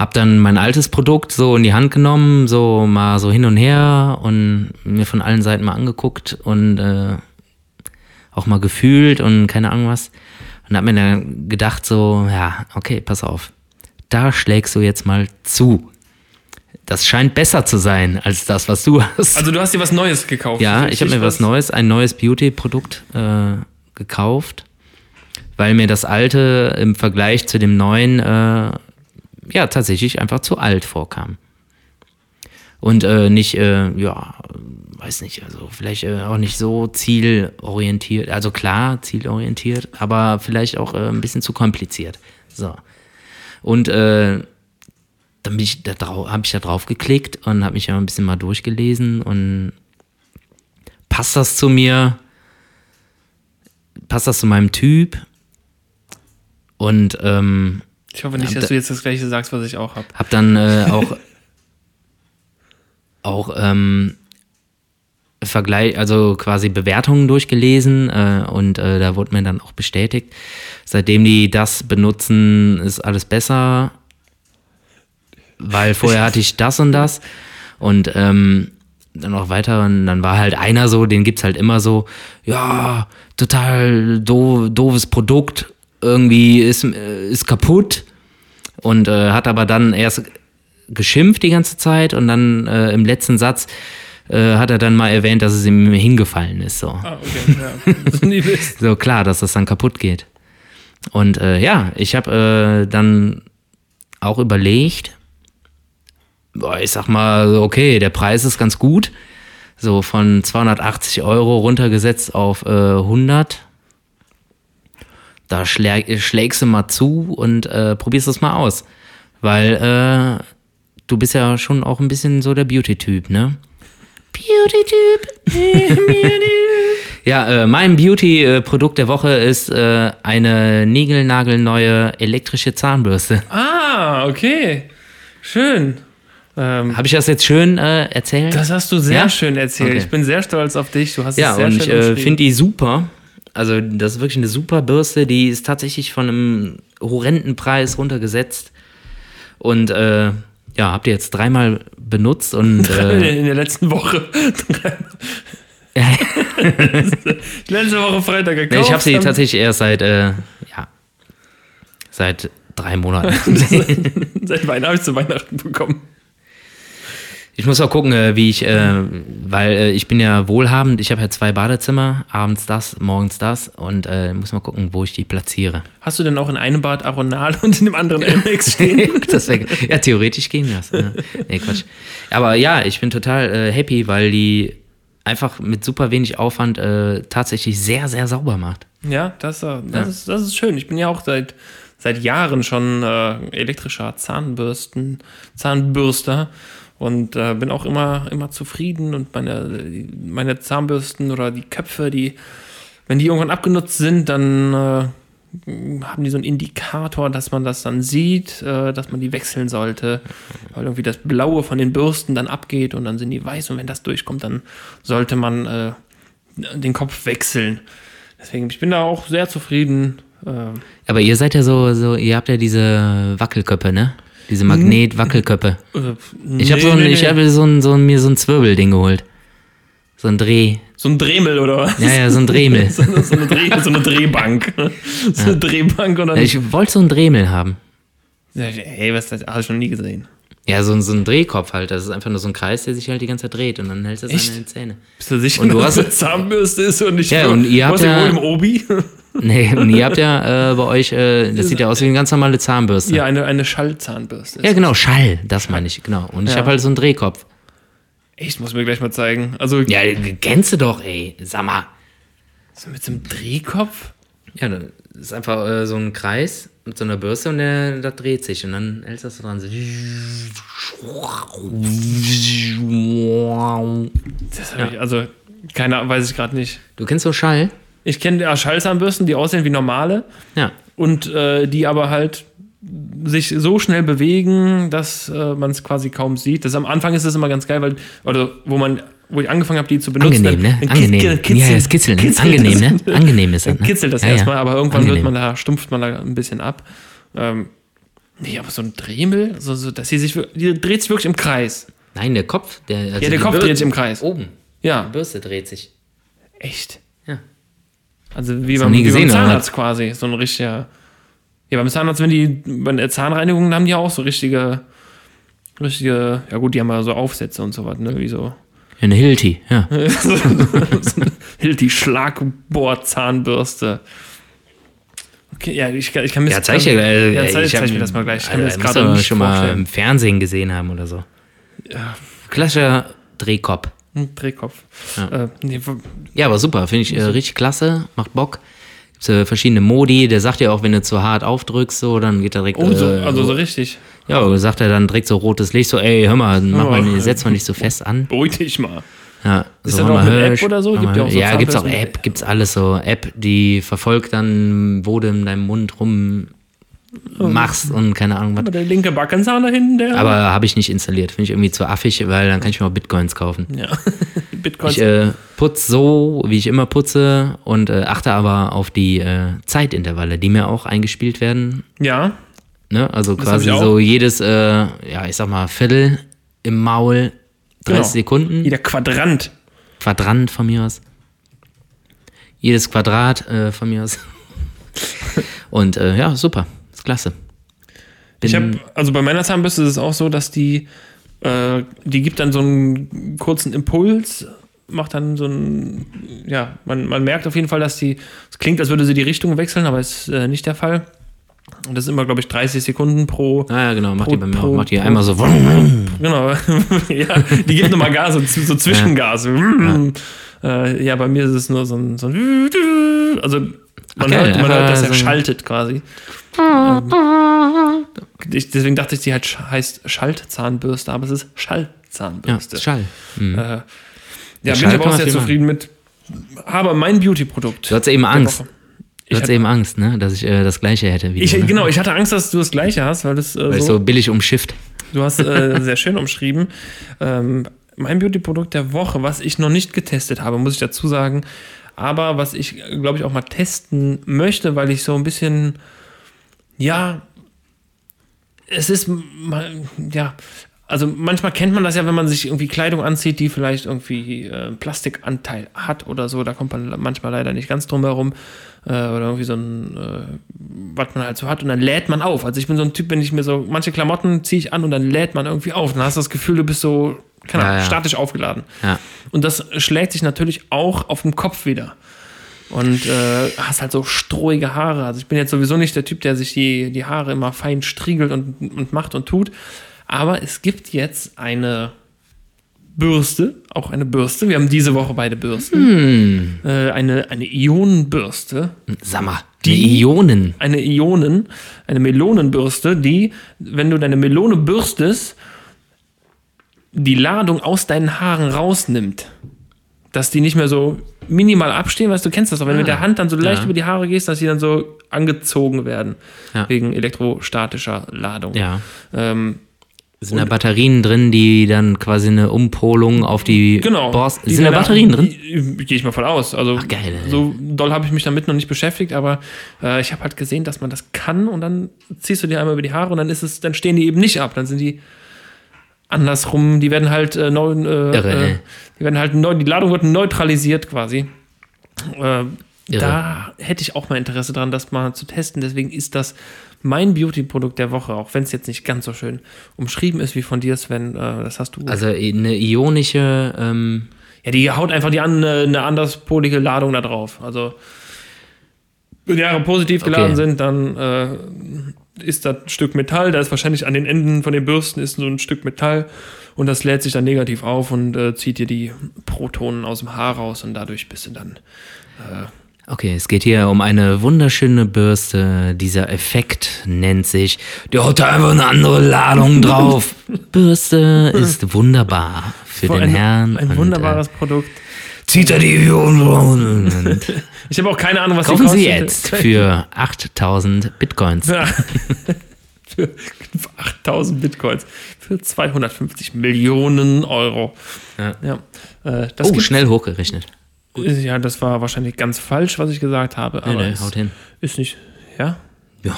Hab dann mein altes Produkt so in die Hand genommen, so mal so hin und her und mir von allen Seiten mal angeguckt und äh, auch mal gefühlt und keine Ahnung was. Und hab mir dann gedacht so, ja, okay, pass auf. Da schlägst du jetzt mal zu. Das scheint besser zu sein als das, was du hast. Also du hast dir was Neues gekauft. ja, ich habe mir was Neues, ein neues Beauty-Produkt äh, gekauft, weil mir das alte im Vergleich zu dem neuen äh, ja tatsächlich einfach zu alt vorkam. Und äh, nicht, äh, ja, weiß nicht, also vielleicht äh, auch nicht so zielorientiert, also klar zielorientiert, aber vielleicht auch äh, ein bisschen zu kompliziert. So. Und äh, dann da habe ich da drauf geklickt und habe mich ja ein bisschen mal durchgelesen und passt das zu mir? Passt das zu meinem Typ? Und ähm, Ich hoffe nicht, dass da- du jetzt das gleiche sagst, was ich auch habe. hab dann äh, auch auch ähm, Vergleich, also quasi Bewertungen durchgelesen äh, und äh, da wurde mir dann auch bestätigt, seitdem die das benutzen, ist alles besser, weil vorher hatte ich das und das. Und ähm, dann noch weiter und dann war halt einer so, den gibt's halt immer so, ja, total do doofes Produkt, irgendwie ist, ist kaputt und äh, hat aber dann erst geschimpft die ganze Zeit und dann äh, im letzten Satz äh, hat er dann mal erwähnt, dass es ihm hingefallen ist. So. Ah, okay. Ja. So klar, dass das dann kaputt geht. Und äh, ja, ich habe äh, dann auch überlegt, boah, ich sag mal, okay, der Preis ist ganz gut. So von 280 Euro runtergesetzt auf äh, 100. Da schläg, schlägst du mal zu und äh, probierst es mal aus. Weil äh, du bist ja schon auch ein bisschen so der Beauty-Typ, ne? Beauty-Typ. Ja, äh, mein Beauty-Produkt der Woche ist äh, eine niegelnagelneue elektrische Zahnbürste. Ah, okay. Schön. Ähm, Habe ich das jetzt schön äh, erzählt? das hast du sehr Ja? schön erzählt. Okay. Ich bin sehr stolz auf dich. Du hast ja, es sehr und schön ich äh, finde die super. Also, das ist wirklich eine super Bürste. Die ist tatsächlich von einem horrenden Preis runtergesetzt. Und äh, ja, habt ihr jetzt dreimal benutzt und äh, in der letzten Woche. Letzte Woche Freitag gekauft. nee, ich habe sie tatsächlich erst seit äh, ja seit drei Monaten. Seit Weihnachten habe ich zu Weihnachten bekommen. Ich muss auch gucken, äh, wie ich, äh, weil äh, ich bin ja wohlhabend. Ich habe ja zwei Badezimmer, abends das, morgens das und äh, muss mal gucken, wo ich die platziere. Hast du denn auch in einem Bad Aronal und in dem anderen MX stehen? wär, ja, theoretisch ging das. Ja. Nee, Quatsch. Aber ja, ich bin total äh, happy, weil die einfach mit super wenig Aufwand äh, tatsächlich sehr, sehr sauber macht. ja, das, das, Ist, das ist schön. Ich bin ja auch seit, seit Jahren schon elektrischer Zahnbürsten, Zahnbürster und äh, bin auch immer, immer zufrieden und meine, meine Zahnbürsten oder die Köpfe, die, wenn die irgendwann abgenutzt sind, dann äh, haben die so einen Indikator, dass man das dann sieht, äh, dass man die wechseln sollte, weil irgendwie das Blaue von den Bürsten dann abgeht und dann sind die weiß und wenn das durchkommt, dann sollte man äh, den Kopf wechseln. Deswegen, ich bin da auch sehr zufrieden. Äh, Aber ihr seid ja so, so ihr habt ja diese Wackelköpfe, ne? Diese Magnet-Wackelköpfe. äh, Ich habe nee, so nee, ich hab so ein, so ein, mir so ein Zwirbelding geholt. So ein Dreh. so ein Dremel oder was? Ja, ja, so ein Dremel. so, eine, so, eine Dreh, so eine Drehbank. so eine Drehbank und dann. Ja, Ich wollte so ein Dremel haben. hey, was das? Habe ich noch nie gesehen. Ja, so, ein- so ein Drehkopf halt. Das ist einfach nur so ein Kreis, der sich halt die ganze Zeit dreht und dann hältst du es an den Zähne. Bist du sicher, Und du dass hast- das eine Zahnbürste ist und nicht Ja, und ihr habt ja ja- wohl im Obi? Nee, und ihr habt ja äh, bei euch, äh, das sieht ja aus wie eine ganz normale Zahnbürste. ja, eine, eine Schallzahnbürste. Ja, genau, Schall, das meine ich, genau. Und ich Ja. habe halt so einen Drehkopf. Echt, muss mir gleich mal zeigen. Also Ja, kennst du doch, ey. Sag mal. so mit so einem Drehkopf? Ja, das ist einfach äh, so ein Kreis mit so einer Bürste und der, das dreht sich und dann hältst du das so dran. So. Das habe ich, also, keine weiß ich gerade nicht. Du kennst so Schall? Ich kenne ja Schallzahnbürsten, die aussehen wie normale Ja. und äh, die aber halt sich so schnell bewegen, dass äh, man es quasi kaum sieht. Das am Anfang ist es immer ganz geil, weil, oder wo man, wo ich angefangen habe, die zu benutzen, Angenehm, ne? dann Angenehm. kitzel- ja, das Kitzeln, ne? kitzelt Angenehm, das. ne? Angenehm ist das, ne? kitzelt das Ja, ja. erstmal, aber irgendwann wird man da, stumpft man da ein bisschen ab. Ähm, nee, aber so ein Dremel, so, so, dass sie sich, die dreht sich wirklich im Kreis. Nein, der Kopf. Der, also Ja, der die Kopf dreht sich im Kreis. Oben. Die Ja, Bürste dreht sich. echt. Ja. Also wie beim, nie wie gesehen, beim oder Zahnarzt quasi, so ein richtiger. Ja, beim Zahnarzt, wenn die, bei der Zahnreinigung haben die ja auch so richtige, richtige, ja gut, die haben ja so Aufsätze und so was, ne, wie so. Ja, eine Hilti, ja. so Hilti Schlagbohr-Zahnbürste. Okay, ja, ich, kann- ich kann mir Ja, das- zeig gleich. äh, Ja, zeig, ich zeig hab- mir das mal gleich. Ich kann mir Alter, das gerade schon mal vorstellen. im Fernsehen gesehen haben oder so. Klassischer Drehkopf. Hm, Drehkopf. Ja. Äh, nee, Ja, aber super, finde ich äh, richtig klasse, macht Bock. Gibt's äh, verschiedene Modi, der sagt ja auch, wenn du zu hart aufdrückst, so, dann geht er direkt. oh, so, äh, also so richtig. Ja, sagt er dann direkt so rotes Licht, so, ey, hör mal, mach Oh. mal, setz mal nicht so fest an. Beruhig dich mal. Ja, Ist so, das hör auch mal, mit hör, App oder so? Gibt ja auch so ja, gibt's auch App, gibt's alles so. App, die verfolgt dann, wo du in deinem Mund rum machst und keine Ahnung was. Aber der linke Backenzahn da hinten, der. Aber habe ich nicht installiert, finde ich irgendwie zu affig, weil dann kann ich mir auch Bitcoins kaufen. ja. Bitcoin. Ich äh, putze so, wie ich immer putze und äh, achte aber auf die äh, Zeitintervalle, die mir auch eingespielt werden. ja. Ne? Also Das quasi so jedes, äh, ja, ich sag mal, Viertel im Maul, 30 Genau. Sekunden, Jeder Quadrant. Quadrant von mir aus. Jedes Quadrat äh, von mir aus. und äh, ja, super, klasse. Ich Bin- habe, also bei meiner Zahnbürste ist es auch so, dass die, äh, die gibt dann so einen kurzen Impuls, macht dann so ein, ja, man, man merkt auf jeden Fall, dass die, es klingt, als würde sie die Richtung wechseln, aber ist äh, nicht der Fall. Und das ist immer, glaube ich, 30 Sekunden pro, Ah ja, genau, macht Pro- die bei mir pro- auch. Macht die einmal so. genau, ja, die gibt nochmal Gas, so, so Zwischengas. Ja. Äh, ja, bei mir ist es nur so ein, so ein also man, geil, hört, man hört, dass er so schaltet quasi. Ähm, ich, deswegen dachte ich, die halt heißt Schaltzahnbürste, aber es ist Ja, Schallzahnbürste. Schall. Mhm. Äh, ja, Der bin Schall ich aber auch sehr zufrieden mit. Aber mein Beauty-Produkt. Du hattest eben Angst. Du Ich, hattest hatte, eben Angst, ne? Dass ich äh, das gleiche hätte wie ich, du. Ne? genau, ich hatte Angst, dass du das gleiche hast, weil das äh, Weil ich so, so billig umschifft. Du hast äh, sehr schön umschrieben. Ähm, mein Beauty-Produkt der Woche, was ich noch nicht getestet habe, muss ich dazu sagen. Aber was ich, glaube ich, auch mal testen möchte, weil ich so ein bisschen, ja, es ist mal, ja, also manchmal kennt man das ja, wenn man sich irgendwie Kleidung anzieht, die vielleicht irgendwie äh, Plastikanteil hat oder so. Da kommt man manchmal leider nicht ganz drum herum. Äh, oder irgendwie so ein, äh, was man halt so hat. Und dann lädt man auf. Also ich bin so ein Typ, wenn ich mir so, manche Klamotten ziehe ich an und dann lädt man irgendwie auf. Dann hast du das Gefühl, du bist so, keine Ahnung, Ja, ja. statisch aufgeladen. Ja. Und das schlägt sich natürlich auch auf dem Kopf wieder. Und äh, hast halt so strohige Haare. Also ich bin jetzt sowieso nicht der Typ, der sich die, die Haare immer fein striegelt und, und macht und tut. Aber es gibt jetzt eine Bürste, auch eine Bürste. Wir haben diese Woche beide Bürsten. Äh, eine, eine Ionenbürste. Sag mal, Die- die Ionen. Eine Ionen, eine Melonenbürste, die, wenn du deine Melone bürstest, die Ladung aus deinen Haaren rausnimmt. Dass die nicht mehr so minimal abstehen, weißt du, kennst das doch, wenn du mit der Hand dann so leicht Ja. über die Haare gehst, dass sie dann so angezogen werden. Ja. Wegen elektrostatischer Ladung. Ja. Ähm, Sind da Batterien drin, die dann quasi eine Umpolung auf die genau. Borst. Die Sind da Batterien drin? die- Gehe ich mal von aus. Also Ach, geil, so doll habe ich mich damit noch nicht beschäftigt, aber äh, ich habe halt gesehen, dass man das kann und dann ziehst du dir einmal über die Haare und dann ist es, dann stehen die eben nicht ab. Dann sind die andersrum, die werden halt äh, neu, äh, Irre, äh, die werden halt neu, die Ladung wird neutralisiert quasi. Äh, da hätte ich auch mal Interesse dran, das mal zu testen. Deswegen ist das mein Beauty-Produkt der Woche, auch wenn es jetzt nicht ganz so schön umschrieben ist wie von dir, Sven. Äh, das hast du. Also eine ionische, ähm, Ja, die haut einfach die an, äh, eine anderspolige Ladung da drauf. Also, wenn die Haare positiv Okay. geladen sind, dann äh, ist das ein Stück Metall. Da ist wahrscheinlich an den Enden von den Bürsten ist so ein Stück Metall und das lädt sich dann negativ auf und äh, zieht dir die Protonen aus dem Haar raus und dadurch bist du dann. okay, es geht hier um eine wunderschöne Bürste. Dieser Effekt nennt sich, die hat da einfach eine andere Ladung drauf. Bürste ist wunderbar für den ein, Herrn. Ein und, wunderbares Produkt. Äh, zieht er die Ionen und Ich habe auch keine Ahnung, was die kaufen Sie jetzt für 8000 Bitcoins. Ja. für 8000 Bitcoins. Für 250 Millionen Euro. Ja. Ja. Äh, das Oh, schnell hochgerechnet. Ja, das war wahrscheinlich ganz falsch, was ich gesagt habe. Aber Nee, nee, haut hin. ist nicht. Ja? Ja.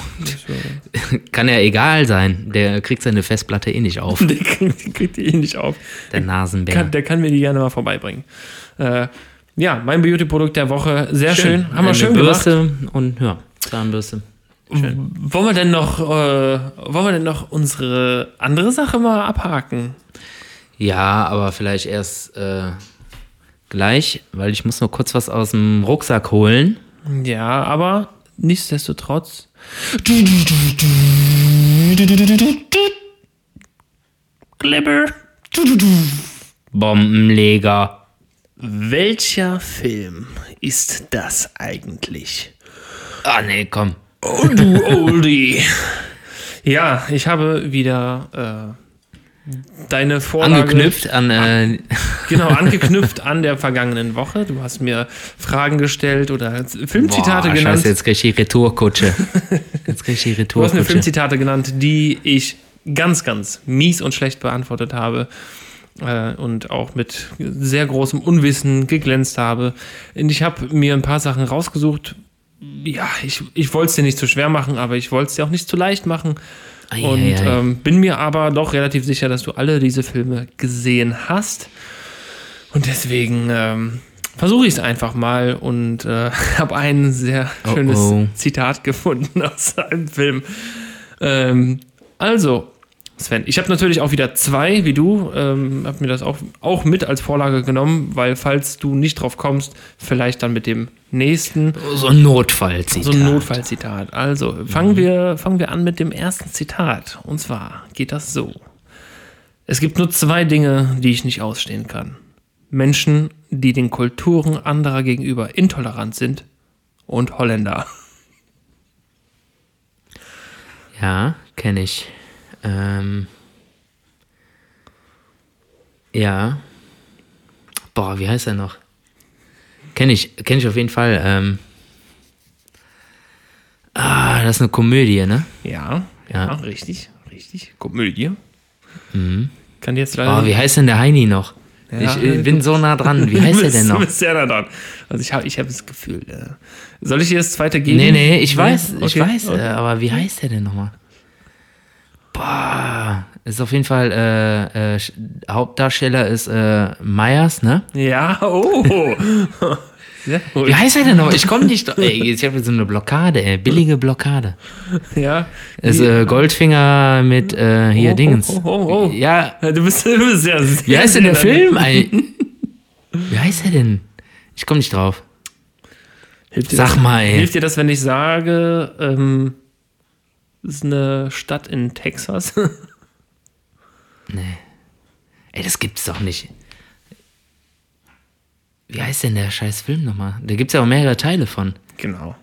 Kann ja egal sein. Der kriegt seine Festplatte eh nicht auf. der kriegt, die kriegt die eh nicht auf. Der Nasenbär. Kann, der kann mir die gerne mal vorbeibringen. Äh, ja, mein Beauty-Produkt der Woche. Sehr schön. Haben wir schön gemacht. Bürste und ja, Zahnbürste. Schön. Wollen wir denn noch, äh, wollen wir denn noch unsere andere Sache mal abhaken? Ja, aber vielleicht erst äh, gleich, weil ich muss noch kurz was aus dem Rucksack holen. Ja, aber nichtsdestotrotz. Glibber. Bombenleger. Welcher Film ist das eigentlich? Ah, nee, komm. Oh, du Oldie. ja, ich habe wieder äh, deine Vorlage... Angeknüpft an. Äh, Genau, angeknüpft an der vergangenen Woche. Du hast mir Fragen gestellt oder Filmzitate boah, genannt. Scheiße, jetzt krieg ich die Retourkutsche. Jetzt krieg ich die Du hast mir Retourkutsche. Filmzitate genannt, die ich ganz, ganz mies und schlecht beantwortet habe. Äh, und auch mit sehr großem Unwissen geglänzt habe. Und ich habe mir ein paar Sachen rausgesucht. Ja, ich, ich wollte es dir nicht zu schwer machen, aber ich wollte es dir auch nicht zu leicht machen. Ei, Und ei, ei. ähm, bin mir aber doch relativ sicher, dass du alle diese Filme gesehen hast. Und deswegen ähm, versuche ich es einfach mal und äh, habe ein sehr Oh, schönes oh. Zitat gefunden aus einem Film. Ähm, also, Sven, ich habe natürlich auch wieder zwei, wie du, ähm, habe mir das auch, auch mit als Vorlage genommen, weil falls du nicht drauf kommst, vielleicht dann mit dem nächsten so ein Notfallzitat. so ein Notfallzitat. Also, fangen, wir, fangen wir an mit dem ersten Zitat. Und zwar geht das so. Es gibt nur zwei Dinge, die ich nicht ausstehen kann. Menschen, die den Kulturen anderer gegenüber intolerant sind und Holländer. Ja, kenne ich. Ähm, ja. Boah, wie heißt er noch? Kenne ich, kenne ich auf jeden Fall. Ähm, ah, das ist eine Komödie, ne? Ja, ja, Ja. richtig, richtig. Komödie. Kann jetzt leider Oh, wie heißt denn der Heini noch? Ja. ich äh, bin so nah dran. Wie Du heißt er denn Du noch? bist sehr nah dran. Also ich habe ich hab das Gefühl. Äh, soll ich dir das zweite geben? Nee, nee, ich weiß, ich Okay, weiß, okay. äh, aber wie heißt der denn nochmal? Boah, ist auf jeden Fall, äh, äh, Hauptdarsteller ist äh, Myers, ne? Ja, oh. Sehr gut. Wie heißt er denn noch? Ich komme nicht, ey, ich habe so eine Blockade, ey, billige Blockade. Ja. Ist äh, Goldfinger mit äh, hier Oh, Dingens. oh, oh, oh. Ja, Du bist, du bist sehr, sehr wie heißt denn der Film? Ey? Wie heißt er denn? Ich komme nicht drauf. Hilft dir Sag das, mal, ey. Hilft dir das, wenn ich sage, ähm, das ist eine Stadt in Texas? Ey, das gibt's doch nicht. Wie heißt denn der scheiß Film nochmal? Da gibt's ja auch mehrere Teile von. genau.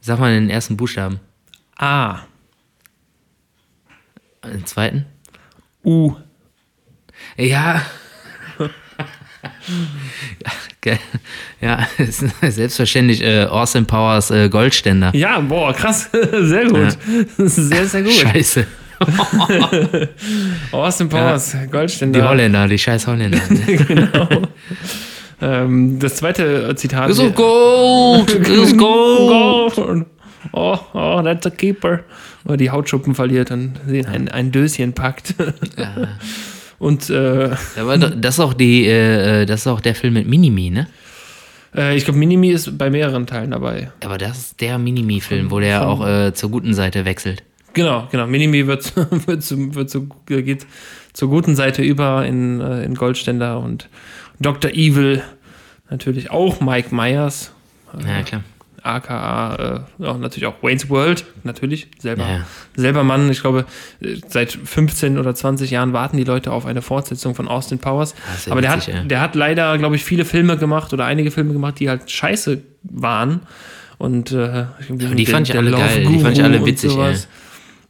Sag mal den ersten Buchstaben. A. Den zweiten? U. Ja. Ja, ja, selbstverständlich äh, Austin Powers äh, Goldständer. Ja, boah, krass. Sehr gut. Sehr, sehr gut. Scheiße. Austin Powers, Die Goldständer. Holländer, die scheiß Holländer. Ähm, das zweite Zitat. ist Gold, ist Gold. Gold. Oh, oh, that's a keeper. Oder die Hautschuppen verliert, sehen ein, ein Döschen packt. Und äh, das ist auch die, äh, das ist auch der Film mit Minimi, ne? äh, ich glaube, Minimi ist bei mehreren Teilen dabei. Aber das ist der Minimi-Film, wo der auch äh, zur guten Seite wechselt. Genau, genau. Minimi wird, wird, zu, wird zu, geht zur guten Seite über in, äh, in Goldständer und Dr. Evil, natürlich auch Mike Myers, Ja, klar. Aka äh, auch natürlich auch Wayne's World, natürlich, selber, ja. selber Mann. Ich glaube, äh, seit 15 oder 20 Jahren warten die Leute auf eine Fortsetzung von Austin Powers. Ja Aber der witzig, hat, ja. der hat leider, glaube ich, viele Filme gemacht oder einige Filme gemacht, die halt scheiße waren. Und äh, die fand ich alle geil, die fand ich alle witzig,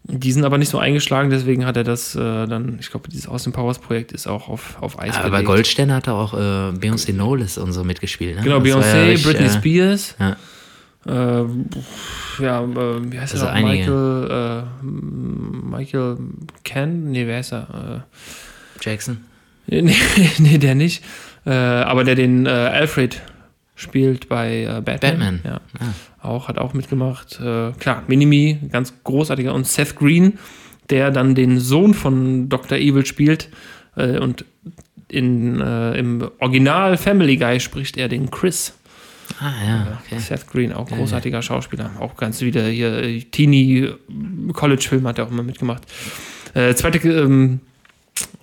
Die sind aber nicht so eingeschlagen, deswegen hat er das äh, dann, ich glaube, dieses Austin Powers Projekt ist auch auf, auf Eis Aber bei. Goldständer hat er auch äh, Beyoncé Knowles und so mitgespielt, ne? Genau, Beyoncé, ja Britney Spears. Ja. Äh, ja, äh, wie heißt Also er. Michael, äh, Michael Ken? Nee, wer ist er? Jackson. Äh, nee, nee, der nicht. Aber der den Alfred spielt bei äh, Batman. Batman. Ja. Ah. Auch, hat auch mitgemacht. Äh, klar, Minimi, ganz großartiger. Und Seth Green, der dann den Sohn von Dr. Evil spielt. Äh, und in, im Original Family Guy spricht er den Chris. Ah, ja, okay. Seth Green, auch großartiger Schauspieler. Auch ganz wieder hier, äh, Teenie-College-Film hat er auch immer mitgemacht. Äh, zweite, ähm,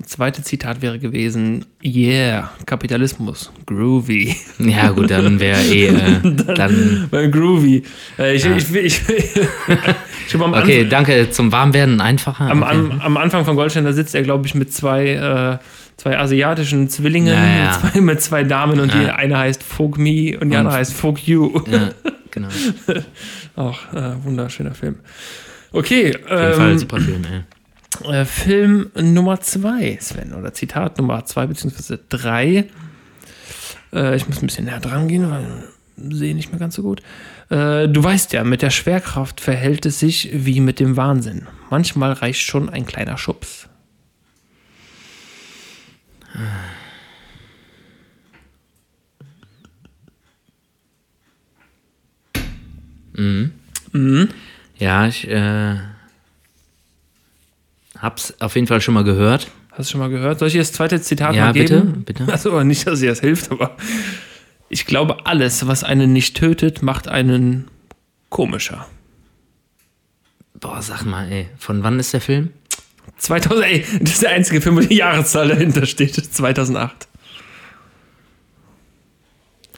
zweite Zitat wäre gewesen: Yeah, Kapitalismus, groovy. Ja, gut, dann wäre eh, äh, dann, Weil groovy. Äh, ich, ich, ich, ich, okay, danke, zum Warmwerden einfacher. am, okay. am, am Anfang von Goldstein, da sitzt er, glaube ich, mit zwei, äh, zwei asiatischen Zwillingen, Ja, ja. Mit, zwei, mit zwei Damen und die Ja. eine heißt Folk Me und die andere heißt Folk You. Ja, genau. Auf Auch äh, wunderschöner Film. Okay, jeden Fall ähm, super Film, ey. Äh, Film Nummer zwei, Sven, oder Zitat Nummer zwei beziehungsweise drei. Äh, ich muss ein bisschen näher dran gehen, weil ich sehe nicht mehr ganz so gut. Äh, du weißt ja, mit der Schwerkraft verhält es sich wie mit dem Wahnsinn. Manchmal reicht schon ein kleiner Schubs. Ja, ich äh, hab's auf jeden Fall schon mal gehört. Hast du schon mal gehört? Soll ich dir das zweite Zitat Ja, mal bitte, geben? bitte. Also nicht, dass dir das hilft, aber ich glaube, alles, was einen nicht tötet, macht einen komischer. Boah, sag mal, ey, von wann ist der Film? 2000, ey, das ist der einzige Film, wo die Jahreszahl dahinter steht. 2008.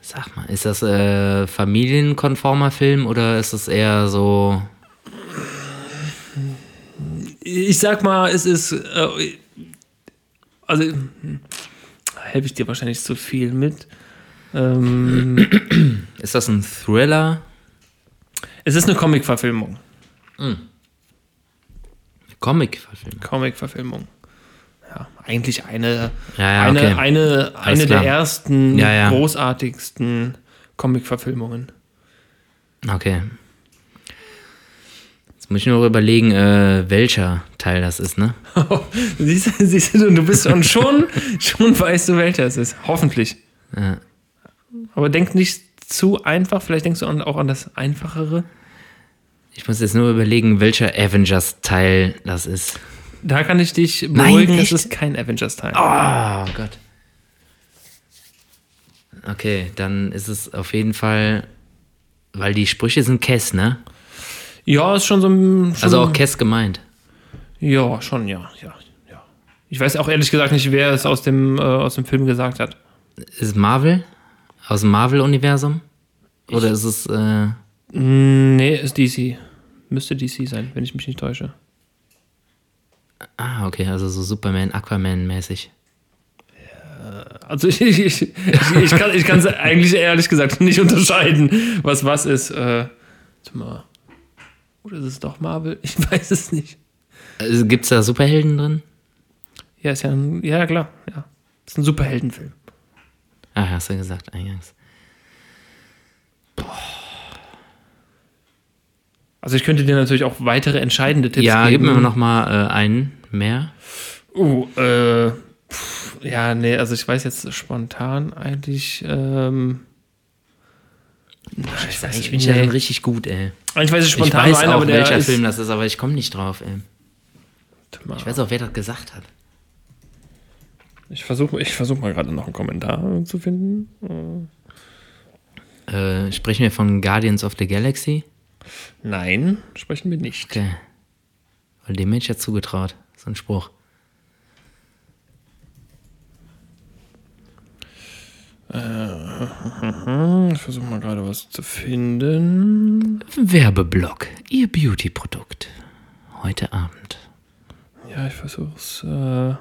Sag mal, ist das äh, familienkonformer Film oder ist das eher so. Ich sag mal, es ist. Äh, also, helfe ich dir wahrscheinlich zu viel mit. Ähm, Ist das ein Thriller? es ist eine Comic-Verfilmung. Comic-Verfilm. Comic-Verfilmung. Ja, eigentlich eine, Ja, ja, eine, okay. eine, eine klar. der ersten Ja, ja. großartigsten Comic-Verfilmungen. Okay. Jetzt muss ich nur überlegen, äh, welcher Teil das ist, ne? siehst, du, siehst du, du bist und schon, schon weißt du, welcher es ist. Hoffentlich. Ja. Aber denk nicht zu einfach, vielleicht denkst du auch an das Einfachere. Ich muss jetzt nur überlegen, welcher Avengers-Teil das ist. Da kann ich dich beruhigen, Nein, es ist kein Avengers-Teil. Oh Gott. Okay, dann ist es auf jeden Fall, weil die Sprüche sind Kess, ne? Ja, ist schon so ein. Schon, Also auch Kess gemeint. Ja, schon, ja, ja, ja. Ich weiß auch ehrlich gesagt nicht, wer es aus dem, äh, aus dem Film gesagt hat. Ist es Marvel? Aus dem Marvel-Universum? Oder ist es, äh, Mm, Nee, ist DC. Müsste DC sein, wenn ich mich nicht täusche. ah, okay, also so Superman, Aquaman-mäßig. Also ich, ich, ich, ich kann es eigentlich ehrlich gesagt nicht unterscheiden, was was ist. Äh, mal. Oder ist es doch Marvel? Ich weiß es nicht. Also, Gibt's da Superhelden drin? Ja, ist ja ein, ja klar, ja. Ist ein Superheldenfilm. Ah, hast du gesagt, eingangs. Also ich könnte dir natürlich auch weitere entscheidende Tipps ja, gib geben. mir noch mal äh, einen mehr. Uh, äh, pff, ja, nee, also ich weiß jetzt spontan eigentlich, ähm, Ich weiß, ich bin bin ja ja dann richtig gut, ey. ich weiß es Ich spontan weiß auch, der welcher Film das ist, aber ich komme nicht drauf, ey. Ich weiß auch, wer das gesagt hat. Ich versuche ich versuch mal gerade noch einen Kommentar zu finden. Äh, sprechen wir von Guardians of the Galaxy? Nein, sprechen wir nicht. Okay. Weil dem Mensch ja zugetraut. So ein Spruch. Hm, Ich versuche mal gerade was zu finden. Werbeblock. Ihr Beauty-Produkt. Heute Abend. Ja, ich versuche es. Äh,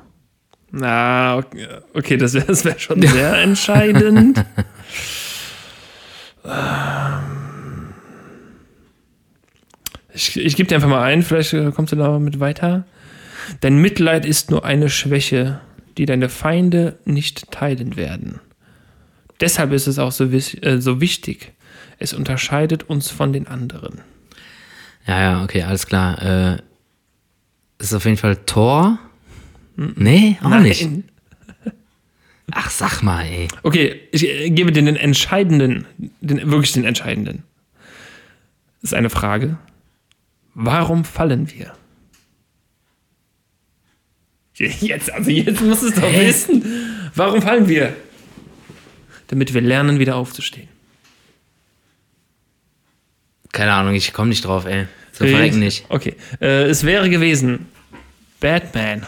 na, okay, okay das wäre wär schon sehr entscheidend. Ähm, ich ich gebe dir einfach mal ein, vielleicht äh, kommst du da mit weiter. Dein Mitleid ist nur eine Schwäche, die deine Feinde nicht teilen werden. Deshalb ist es auch so, äh, so wichtig. Es unterscheidet uns von den anderen. Ja, ja, okay, alles klar. Äh, ist auf jeden Fall Thor? Nee, auch nicht. Ach, sag mal, ey. Okay, ich äh, gebe dir den entscheidenden, den, wirklich den entscheidenden. Das ist eine Frage. Warum fallen wir? Jetzt, also jetzt musst du es doch wissen. Warum fallen wir? Damit wir lernen, wieder aufzustehen. Keine Ahnung, ich komme nicht drauf, ey. So verrecken nicht. Okay. Äh, es wäre gewesen Batman.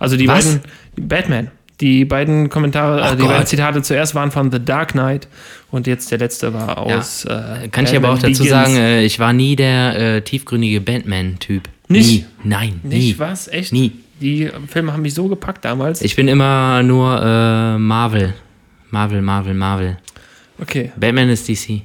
Also die Was? beiden. Batman. Die beiden Kommentare, Ach äh, die beiden Gott. Zitate zuerst waren von The Dark Knight und jetzt der letzte war aus. Äh, Kann ich aber auch dazu Begins. sagen, äh, ich war nie der äh, tiefgründige Batman-Typ. Nicht? Nie. Nein, nie. Nicht, was? Echt? Nie. Die Filme haben mich so gepackt damals. Ich bin immer nur äh, Marvel. Marvel, Marvel, Marvel. Okay, Batman ist DC.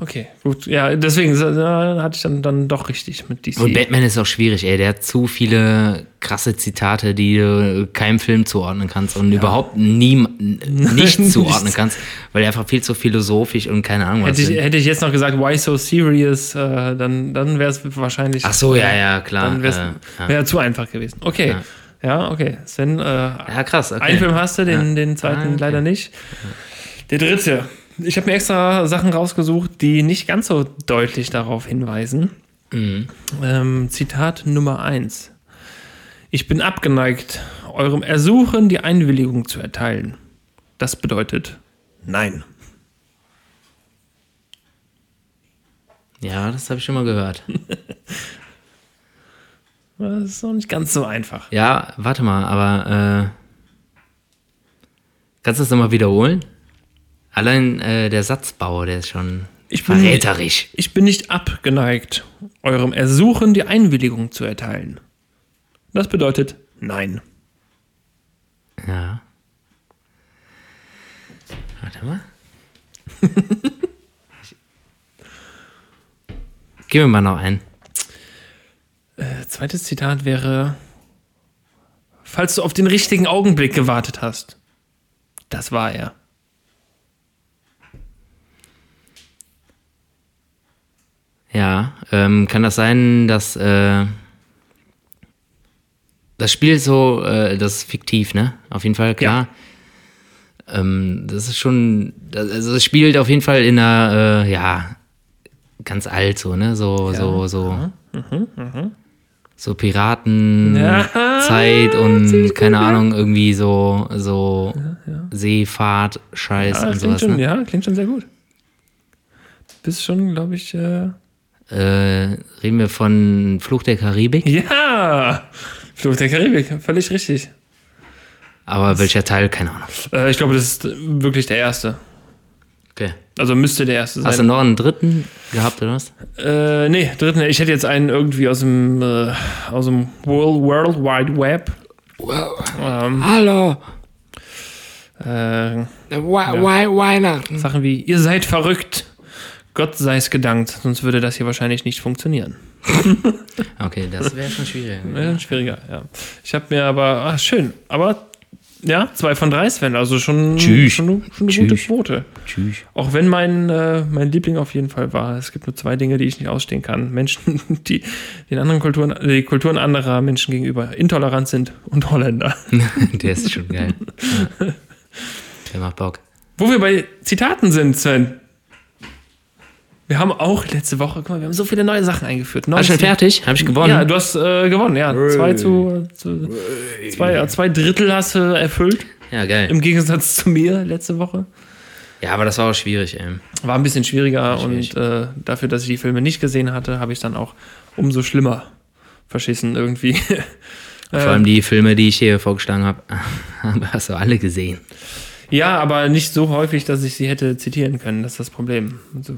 okay, gut. Ja, deswegen äh, hatte ich dann, dann doch richtig mit DC. Und Batman ist auch schwierig, ey. Der hat zu viele krasse Zitate, die du keinem Film zuordnen kannst und überhaupt nie nicht zuordnen kannst, weil er einfach viel zu philosophisch und keine Ahnung was hätte, ich, hätte ich jetzt noch gesagt, why so serious, äh, dann, dann wäre es wahrscheinlich. Ach so, ja, ja, klar. Dann wäre äh, ja. es zu einfach gewesen. Okay. Ja. Ja, okay. Sven, äh, ja, krass. Okay. einen Film hast du, den, Ja. den zweiten Ah, okay. leider nicht. Der dritte. Ich habe mir extra Sachen rausgesucht, die nicht ganz so deutlich darauf hinweisen. Mhm. Ähm, Zitat Nummer 1. Ich bin abgeneigt, eurem Ersuchen die Einwilligung zu erteilen. Das bedeutet Nein. Ja, das habe ich schon mal gehört. Das ist noch nicht ganz so einfach. Ja, warte mal, aber äh, kannst du das nochmal wiederholen? Allein äh, der Satzbau, der ist schon Ich bin, verräterisch. ich bin nicht abgeneigt, eurem Ersuchen die Einwilligung zu erteilen. Das bedeutet Nein. Ja. Warte mal. Gib mir mal noch einen. Äh, zweites Zitat wäre, falls du auf den richtigen Augenblick gewartet hast. Das war er. Ja, Ähm, kann das sein, dass äh, das Spiel so, äh, das ist fiktiv, ne? Auf jeden Fall, klar. Ähm, das ist schon, das, also es spielt auf jeden Fall in einer, äh, ja, ganz alt so, ne? So, so, so. So Piratenzeit Ja, und keine gut, ja. Ahnung, irgendwie so, so Seefahrt, Scheiß Ja, und sowas. schon, Ne? ja, klingt schon sehr gut. Bist schon, glaube ich, äh, Äh, reden wir von Fluch der Karibik? ja, Fluch der Karibik, völlig richtig. Aber welcher Teil? Keine Ahnung. Äh, ich glaube, das ist wirklich der erste. Okay. Also müsste der erste sein. Hast du noch einen dritten gehabt oder was? Äh, nee, dritten. Ich hätte jetzt einen irgendwie aus dem, äh, aus dem World, World Wide Web. Ähm, Hallo, äh, Weihnachten. Sachen wie, ihr seid verrückt. Gott sei es gedankt, sonst würde das hier wahrscheinlich nicht funktionieren. Okay, das wäre schon schwierig. Ja, schwieriger, ja. Ich habe mir aber, ah, schön, aber ja, zwei von drei Sven, also schon, Tschüss. schon, schon eine gute Tschüss. Quote. Tschüss. Auch wenn mein, äh, mein Liebling auf jeden Fall war, es gibt nur zwei Dinge, die ich nicht ausstehen kann. Menschen, die den anderen Kulturen, die Kulturen anderer Menschen gegenüber intolerant sind und Holländer. Der ist schon geil. Ja. Der macht Bock. Wo wir bei Zitaten sind, Sven. Wir haben auch letzte Woche, guck mal, wir haben so viele neue Sachen eingeführt. War schon fertig? Habe ich gewonnen? Ja, du hast äh, gewonnen, ja. Zwei zu, zu zwei, zwei Drittel hast du erfüllt. Ja, geil. Im Gegensatz zu mir letzte Woche. Ja, aber das war auch schwierig, ey. War ein bisschen schwieriger Schwierig. und äh, dafür, dass ich die Filme nicht gesehen hatte, habe ich dann auch umso schlimmer verschissen irgendwie. Vor allem die Filme, die ich hier vorgeschlagen habe, hast du alle gesehen. Ja, aber nicht so häufig, dass ich sie hätte zitieren können. Das ist das Problem. Also,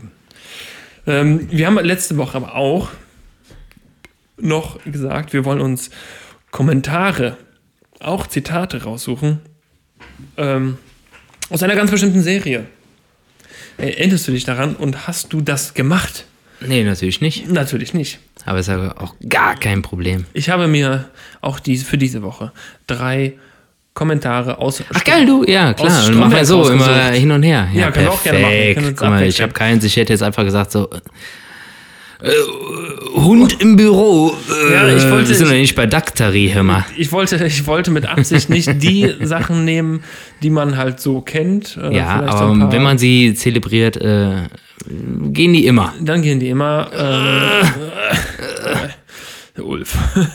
ähm, wir haben letzte Woche aber auch noch gesagt, wir wollen uns Kommentare, auch Zitate raussuchen ähm, aus einer ganz bestimmten Serie. Erinnerst du dich daran und hast du das gemacht? Nee, natürlich nicht. Natürlich nicht. Aber ist aber auch gar kein Problem. Ich habe mir auch diese, für diese Woche drei Kommentare aus. Ach geil, du, ja klar. Aus Und mach mal so, immer hin und her. Ja, können wir auch gerne machen. Wir Guck mal, ich habe keins, ich hätte jetzt einfach gesagt so, äh, Hund im Büro. Äh, Ja, ich wollte- Wir sind doch nicht bei Daktari, hör mal. Ich wollte, ich wollte mit Absicht nicht die Sachen nehmen, die man halt so kennt. Äh, Ja, aber wenn man sie zelebriert, äh, gehen die immer. Dann gehen die immer. Äh, Ulf.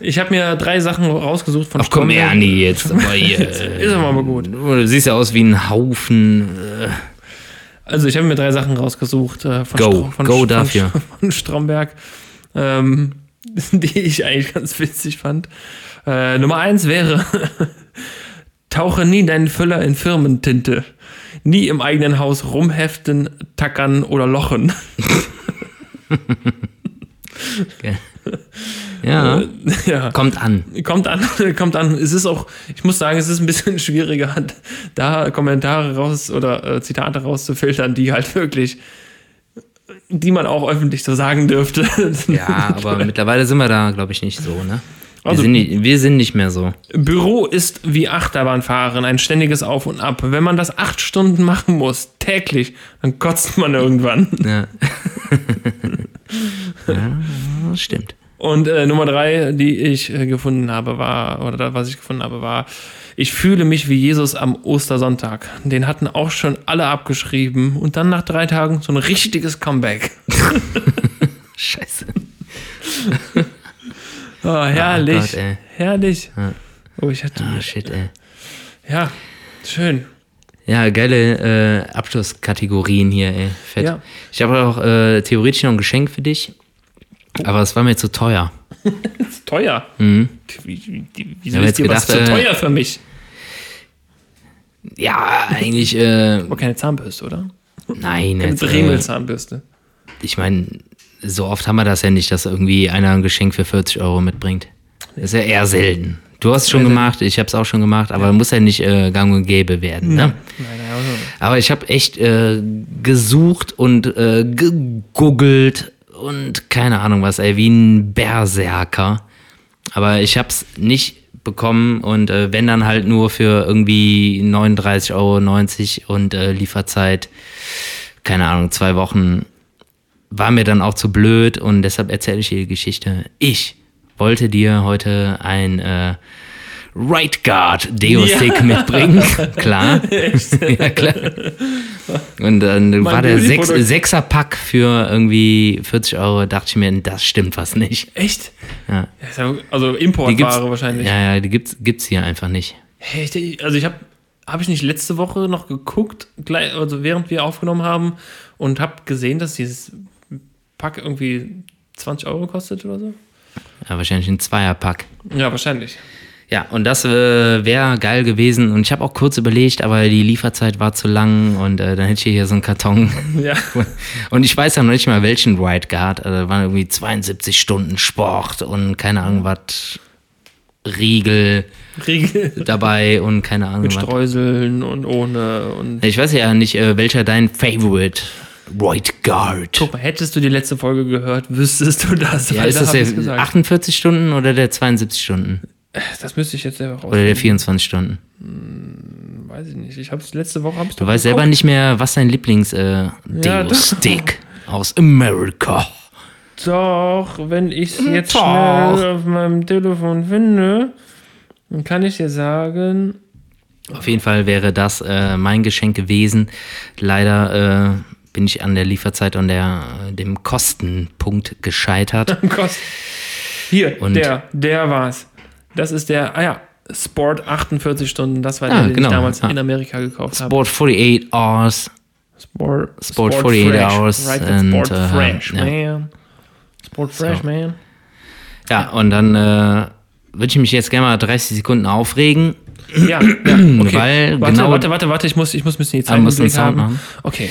Ich habe mir drei Sachen rausgesucht von Ach komm, Stromberg. Ernie, jetzt. Aber hier, Ist aber mal gut. Du siehst ja aus wie ein Haufen. Äh, Also ich habe mir drei Sachen rausgesucht äh, von, Go. Stro- von, Go von, dafür. von Stromberg, ähm, die ich eigentlich ganz witzig fand. Äh, Nummer eins wäre, tauche nie deinen Füller in Firmentinte. Nie im eigenen Haus rumheften, tackern oder lochen. ja, ja. kommt an. Kommt an, kommt an. Es ist auch, ich muss sagen, es ist ein bisschen schwieriger, da Kommentare raus oder äh, Zitate rauszufiltern, die halt wirklich, die man auch öffentlich so sagen dürfte. Ja, aber mittlerweile sind wir da, glaube ich, nicht so, ne? Wir, Also- sind nicht, wir sind nicht mehr so. Büro ist wie Achterbahnfahren, ein ständiges Auf und Ab. Wenn man das acht Stunden machen muss, täglich, dann kotzt man irgendwann. Ja, ja stimmt. Und äh, Nummer drei, die ich äh, gefunden habe, war, oder was ich gefunden habe, war, ich fühle mich wie Jesus am Ostersonntag. Den hatten auch schon alle abgeschrieben und dann nach drei Tagen so ein richtiges Comeback. Scheiße. Oh, herrlich. Gott, ey. herrlich. Oh, ich hatte. Ah, shit, ey. Ja, schön. Ja, geile äh, Abschlusskategorien hier, ey. Fett. Ja. Ich habe auch äh, theoretisch noch ein Geschenk für dich, aber es war mir zu teuer. Ist teuer. Mhm. Wie, wie, wieso ist dir was gedacht, zu äh, teuer für mich? Ja, eigentlich, äh, Aber keine Zahnbürste, oder? nein. Keine äh, Dremel-Zahnbürste. ich meine, so oft haben wir das ja nicht, dass irgendwie einer ein Geschenk für 40 Euro mitbringt. Das ist ja eher selten. Du hast es schon Sehr gemacht, ich habe es auch schon gemacht, aber muss ja nicht äh, gang und gäbe werden. Ne? Nein, nein, also, Aber ich habe echt äh, gesucht und äh, gegoogelt und keine Ahnung was, ey, wie ein Berserker. Aber ich habe es nicht bekommen und äh, wenn dann halt nur für irgendwie 39,90 Euro und äh, Lieferzeit, keine Ahnung, zwei Wochen. war mir dann auch zu blöd und deshalb erzähle ich dir die Geschichte. Ich wollte dir heute ein äh, Right Guard Deo-Stick Ja. mitbringen. klar. ja, klar. Und dann Mein war der. Sechs, Sechser-Pack für irgendwie 40 Euro. Dachte ich mir, das stimmt was nicht. Echt? Ja. Also Importware wahrscheinlich. Ja, ja, die gibt's, gibt's hier einfach nicht. Hey, also ich habe habe ich nicht letzte Woche noch geguckt, gleich, also während wir aufgenommen haben und habe gesehen, dass dieses Pack irgendwie 20 Euro kostet oder so? Ja, wahrscheinlich ein Zweierpack. Ja, wahrscheinlich. Ja, und das äh, wäre geil gewesen. Und ich habe auch kurz überlegt, aber die Lieferzeit war zu lang und äh, dann hätte ich hier so einen Karton. Ja. Und ich weiß ja noch nicht mal, welchen Right Guard. Also, da waren irgendwie 72 Stunden Sport und keine Ahnung was. Riegel Riegel dabei und keine Ahnung mit was. Streuseln und ohne und Ich weiß ja nicht, äh, welcher dein Favorite Right Guard. Guck mal, hättest du die letzte Folge gehört, wüsstest du das. Ja, ist da das der ich's gesagt. 48 Stunden oder der 72 Stunden? Das müsste ich jetzt selber raus. Oder der 24 Stunden? Weiß ich nicht. Ich habe es letzte Woche. Hab Du weißt selber nicht mehr, was dein Lieblings äh, Ja. Deo-Stick aus America. Doch, wenn ich es jetzt Doch. schnell auf meinem Telefon finde, dann kann ich dir sagen. Auf jeden Fall wäre das äh, mein Geschenk gewesen. Leider äh, bin ich an der Lieferzeit und der, dem Kostenpunkt gescheitert. Kost. Hier, Und- der, der war's. Das ist der, ah ja, Sport 48 Stunden. Das war Ah, der, den genau, ich damals ja. in Amerika gekauft habe. Sport 48 Hours. Sport, Sport 48 hours Right, and, Sport uh, Fresh, ja. man. Sport Fresh, So. man. Ja, und dann äh, würde ich mich jetzt gerne mal 30 Sekunden aufregen. Ja, ja okay. Weil warte, genau- warte, warte, warte, ich muss, ich muss ein bisschen die Zeit Blick Sound haben. machen? Okay.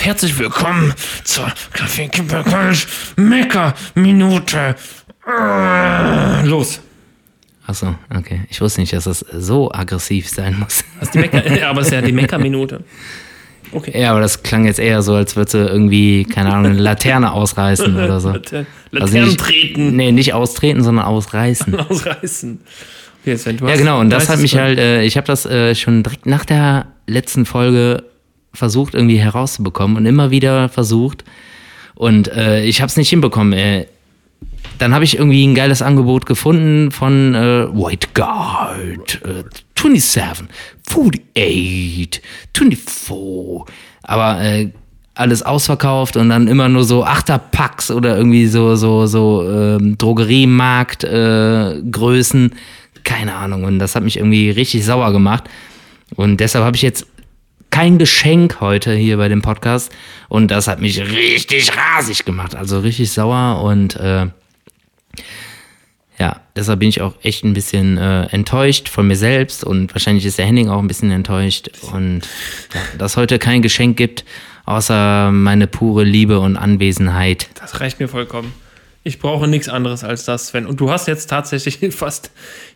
Herzlich willkommen zur Kaffee Kipper Kölsch Mecker Minute. Ah, Los. Achso, okay. Ich wusste nicht, dass das so aggressiv sein muss. Das die Mecker, ja, aber es ist ja die Mecker Minute. Okay. Ja, aber das klang jetzt eher so, als würde sie irgendwie, keine Ahnung, eine Laterne ausreißen oder so. Later- Also Laternen nicht, treten, Nee, nicht austreten, sondern ausreißen. ausreißen. Du Ja, genau, und das 30 hat mich halt, äh, ich habe das äh, schon direkt nach der letzten Folge versucht, irgendwie herauszubekommen und immer wieder versucht. Und äh, ich habe es nicht hinbekommen. Äh, dann habe ich irgendwie ein geiles Angebot gefunden von äh, White Guard, äh, 27, 48, 24. Aber äh, alles ausverkauft und dann immer nur so Achterpacks oder irgendwie so so so ähm, Drogeriemarkt äh, Größen, keine Ahnung. Und das hat mich irgendwie richtig sauer gemacht. Und deshalb habe ich jetzt kein Geschenk heute hier bei dem Podcast und das hat mich richtig rasig gemacht, also richtig sauer und äh, ja, deshalb bin ich auch echt ein bisschen äh, enttäuscht von mir selbst und wahrscheinlich ist der Henning auch ein bisschen enttäuscht und ja, dass heute kein Geschenk gibt, außer meine pure Liebe und Anwesenheit. Das reicht mir vollkommen. Ich brauche nichts anderes als das, Sven. Und du hast jetzt tatsächlich fast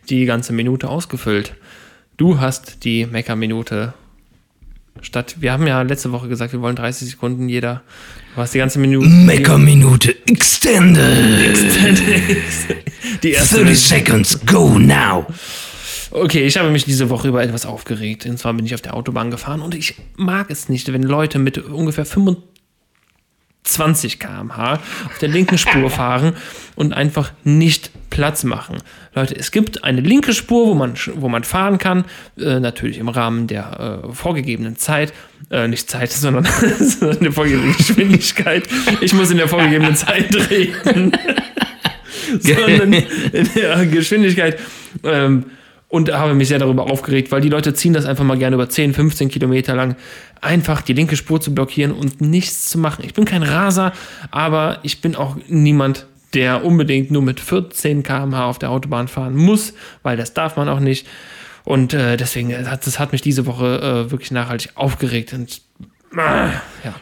die ganze Minute ausgefüllt. Du hast die Mecker-Minute statt. Wir haben ja letzte Woche gesagt, wir wollen 30 Sekunden jeder. Du hast die ganze Minute. Minute extended. Die erste. seconds, go now. Okay, ich habe mich diese Woche über etwas aufgeregt. Und zwar bin ich auf der Autobahn gefahren und ich mag es nicht, wenn Leute mit ungefähr 25 km/h auf der linken Spur fahren und einfach nicht Platz machen. Leute, es gibt eine linke Spur, wo man, wo man fahren kann, äh, natürlich im Rahmen der äh, vorgegebenen Zeit, äh, nicht Zeit, sondern, sondern der vorgegebenen Geschwindigkeit. Ich muss in der vorgegebenen Zeit reden sondern in der Geschwindigkeit. Ähm, und habe mich sehr darüber aufgeregt, weil die Leute ziehen das einfach mal gerne über 10, 15 Kilometer lang, einfach die linke Spur zu blockieren und nichts zu machen. Ich bin kein Raser, aber ich bin auch niemand, der unbedingt nur mit 14 km/h auf der Autobahn fahren muss, weil das darf man auch nicht. Und äh, deswegen hat das hat mich diese Woche äh, wirklich nachhaltig aufgeregt. Und ah, ja.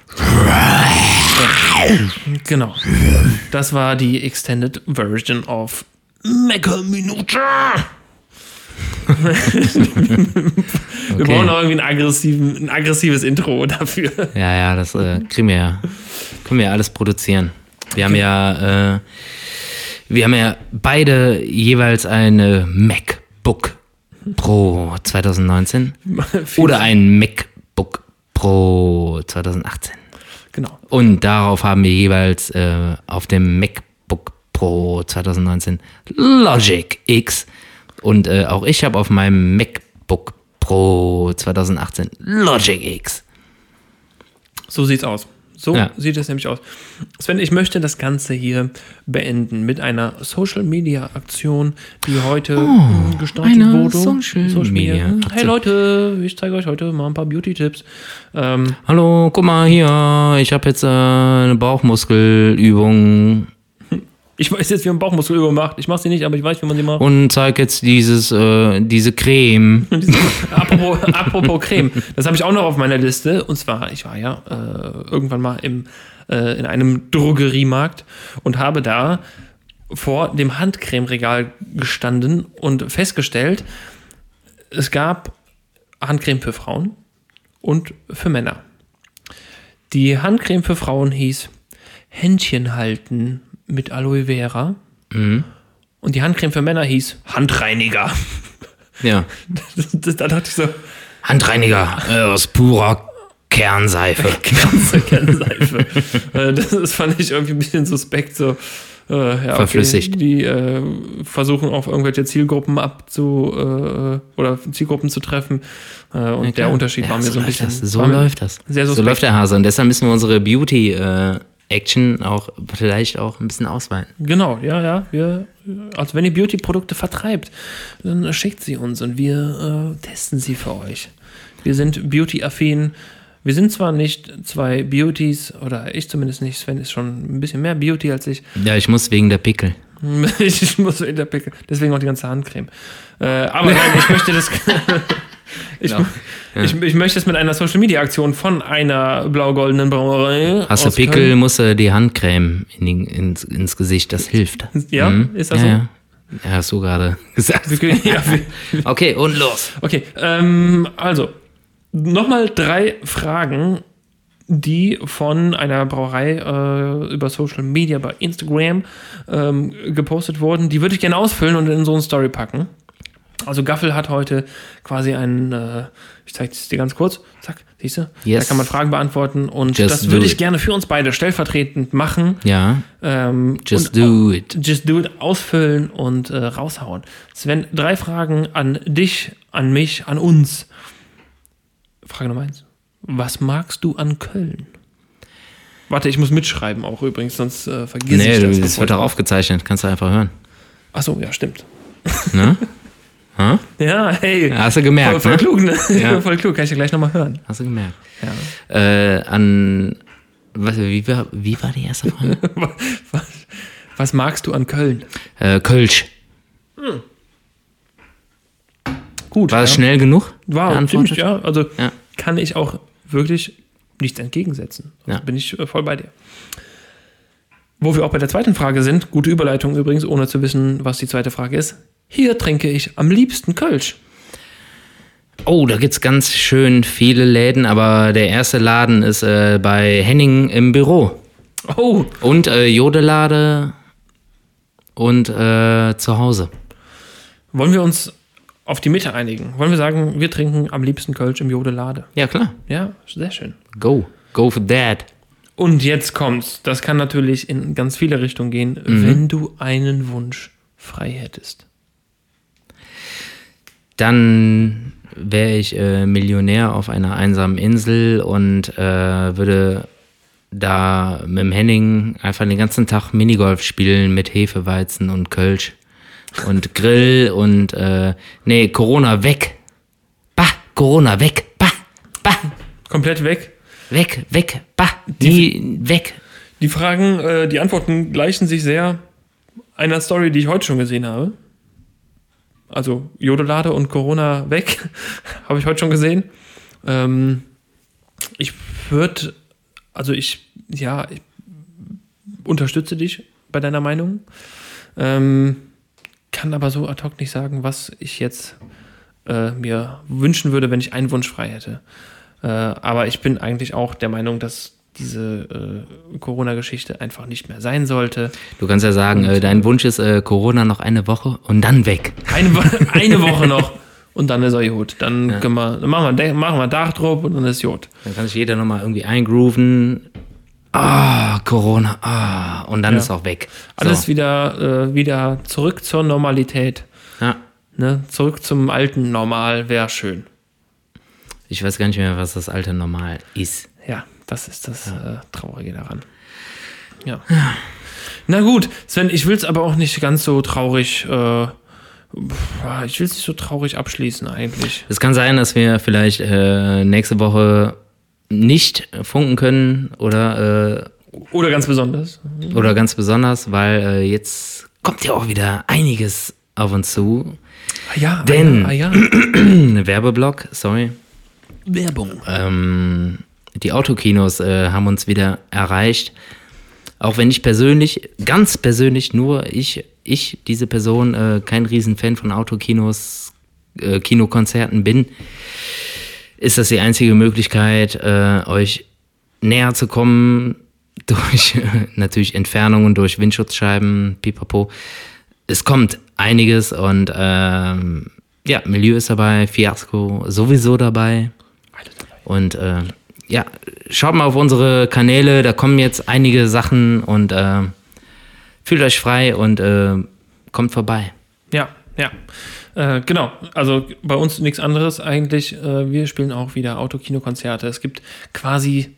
Genau. Das war die Extended Version of Mega Minute. Wir Okay. brauchen auch irgendwie aggressiven, ein aggressives Intro dafür. Ja, ja, das äh, kriegen wir ja. Können wir ja alles produzieren. Wir haben ja, äh, wir haben ja beide jeweils eine MacBook Pro 2019 oder ein MacBook Pro 2018. Genau. Und darauf haben wir jeweils äh, auf dem MacBook Pro 2019 Logic X. Und äh, auch ich habe auf meinem MacBook Pro 2018 Logic X. So sieht's aus. So Ja. sieht es nämlich aus. Sven, ich möchte das Ganze hier beenden mit einer Social Media Aktion, die heute gestartet Oh, eine wurde. Social Media Hey Aktion. Leute, ich zeige euch heute mal ein paar Beauty-Tipps. Ähm, Hallo, guck mal hier, ich habe jetzt äh, eine Bauchmuskelübung ich weiß jetzt, wie man Bauchmuskelübung macht. Ich mache sie nicht, aber ich weiß, wie man sie macht. und zeig jetzt dieses, äh, diese Creme. apropos, apropos Creme, das habe ich auch noch auf meiner Liste. Und zwar, ich war ja äh, irgendwann mal im, äh, in einem Drogeriemarkt und habe da vor dem Handcremeregal gestanden und festgestellt, es gab Handcreme für Frauen und für Männer. Die Handcreme für Frauen hieß Händchen halten mit Aloe Vera. Und die Handcreme für Männer hieß Handreiniger. Ja. Da dachte ich so, Handreiniger äh, aus purer Kernseife. ganze Kernseife. äh, das, das fand ich irgendwie ein bisschen suspekt, so. Äh, ja, okay, Verflüssigt. Die äh, versuchen auf irgendwelche Zielgruppen abzu äh, oder Zielgruppen zu treffen. Äh, und der Unterschied war mir so ein läuft bisschen. Das. So läuft das. So läuft der Hase. Und deshalb müssen wir unsere Beauty-Action auch vielleicht auch ein bisschen ausweiten. Genau, ja, ja. Wir, also wenn ihr Beauty-Produkte vertreibt, dann schickt sie uns und wir äh, testen sie für euch. Wir sind Beauty-affin. Wir sind zwar nicht zwei Beauties, oder ich zumindest nicht, Sven ist schon ein bisschen mehr Beauty als ich. Ja, ich muss wegen der Pickel. ich muss in der Pickel, deswegen auch die ganze Handcreme. Äh, aber nein, ich möchte das. ich, Genau. Ich, ich möchte es mit einer Social Media Aktion von einer blau-goldenen Brauerei. Hast du Pickel, Köln. musst du die Handcreme in die, ins, ins Gesicht. Das hilft. Ja, Mhm. ist das ja, so? Ja. ja, hast du gerade gesagt. Ja, Okay, und los. Okay, ähm, also nochmal drei Fragen, die von einer Brauerei äh, über Social Media bei Instagram ähm, gepostet wurden. Die würde ich gerne ausfüllen und in so eine Story packen. Also Gaffel hat heute quasi einen, äh, ich zeige es dir ganz kurz, zack, siehst du? Yes. Da kann man Fragen beantworten und Just das würde ich gerne für uns beide stellvertretend machen. Ja, Ähm, just do it. Just do it, ausfüllen und äh, raushauen. Sven, drei Fragen an dich, an mich, an uns. Frage Nummer eins. Was magst du an Köln? Warte, ich muss mitschreiben auch übrigens, sonst äh, vergiss Nee, ich du, das. das wird auch aufgezeichnet. Kannst du einfach hören. Achso, ja, stimmt. Ne? Hä? Ja, hey. Hast du voll, gemerkt, voll ne? klug, ne? Ja. voll klug, kann ich ja gleich nochmal hören. Hast du gemerkt. Ja. Äh, an. Was, wie, war, wie war die erste Frage? Was, was magst du an Köln? äh, Kölsch. Gut. War das ja. schnell genug? War ziemlich, ja. Also Ja. kann ich auch wirklich nichts entgegensetzen. Also Ja. bin ich äh, voll bei dir. Wo wir auch bei der zweiten Frage sind, gute Überleitung übrigens, ohne zu wissen, was die zweite Frage ist. Hier trinke ich am liebsten Kölsch. Oh, da gibt's ganz schön viele Läden, aber der erste Laden ist äh, bei Henning im Büro. Oh, Und äh, Jodelade und äh, zu Hause. wollen wir uns auf die Mitte einigen? Wollen wir sagen, wir trinken am liebsten Kölsch im Jodelade? Ja, klar. Ja, sehr schön. Go. Go for that. Und jetzt kommt's. Das kann natürlich in ganz viele Richtungen gehen, Mhm. wenn du einen Wunsch frei hättest. Dann wäre ich äh, Millionär auf einer einsamen Insel und äh, würde da mit dem Henning einfach den ganzen Tag Minigolf spielen mit Hefeweizen und Kölsch und Grill und äh, nee, Corona weg. Bah, Corona weg. Bah, bah, Komplett weg. weg, weg, bah, nie weg. Die Fragen, äh, die Antworten gleichen sich sehr einer Story, die ich heute schon gesehen habe. Also Jodelade und Corona weg, habe ich heute schon gesehen. Ähm, ich würde, also ich, ja, ich unterstütze dich bei deiner Meinung. Ähm, kann aber so ad hoc nicht sagen, was ich jetzt äh, mir wünschen würde, wenn ich einen Wunsch frei hätte. Äh, aber ich bin eigentlich auch der Meinung, dass diese äh, Corona-Geschichte einfach nicht mehr sein sollte. Du kannst ja sagen, äh, dein Wunsch ist äh, Corona noch eine Woche und dann weg. Eine, eine Woche noch und dann ist er gut. Dann, können wir, dann machen, wir, machen wir Dach drauf und dann ist gut. Dann kann sich jeder nochmal irgendwie eingrooven Ah, Corona. Ah, und dann Ja. ist auch weg. Alles So. wieder, äh, wieder zurück zur Normalität. Ja. Ne? Zurück zum alten Normal wäre schön. Ich weiß gar nicht mehr, was das alte Normal ist. Ja, das ist das äh, Traurige daran. Ja. Na gut, Sven, ich will es aber auch nicht ganz so traurig. Äh, ich will es nicht so traurig abschließen eigentlich. Es kann sein, dass wir vielleicht äh, nächste Woche nicht funken können oder, äh, Oder ganz besonders. oder ganz besonders, weil äh, jetzt kommt ja auch wieder einiges auf uns zu. Ah ja, Denn- ah ja, ah Ein Werbeblock, sorry. ja. Werbung. Ähm, die Autokinos äh, haben uns wieder erreicht. Auch wenn ich persönlich, ganz persönlich, nur ich, ich, diese Person, äh, kein Riesenfan von Autokinos, äh, Kinokonzerten bin, ist das die einzige Möglichkeit, äh, euch näher zu kommen durch natürlich Entfernungen, durch Windschutzscheiben, pipapo. Es kommt einiges und ähm, ja, Milieu ist dabei, Fiasco sowieso dabei. Und äh, ja, schaut mal auf unsere Kanäle, da kommen jetzt einige Sachen und äh, fühlt euch frei und äh, kommt vorbei. Ja, ja. Äh, genau, also bei uns nichts anderes eigentlich. Äh, wir spielen auch wieder Autokinokonzerte. Es gibt quasi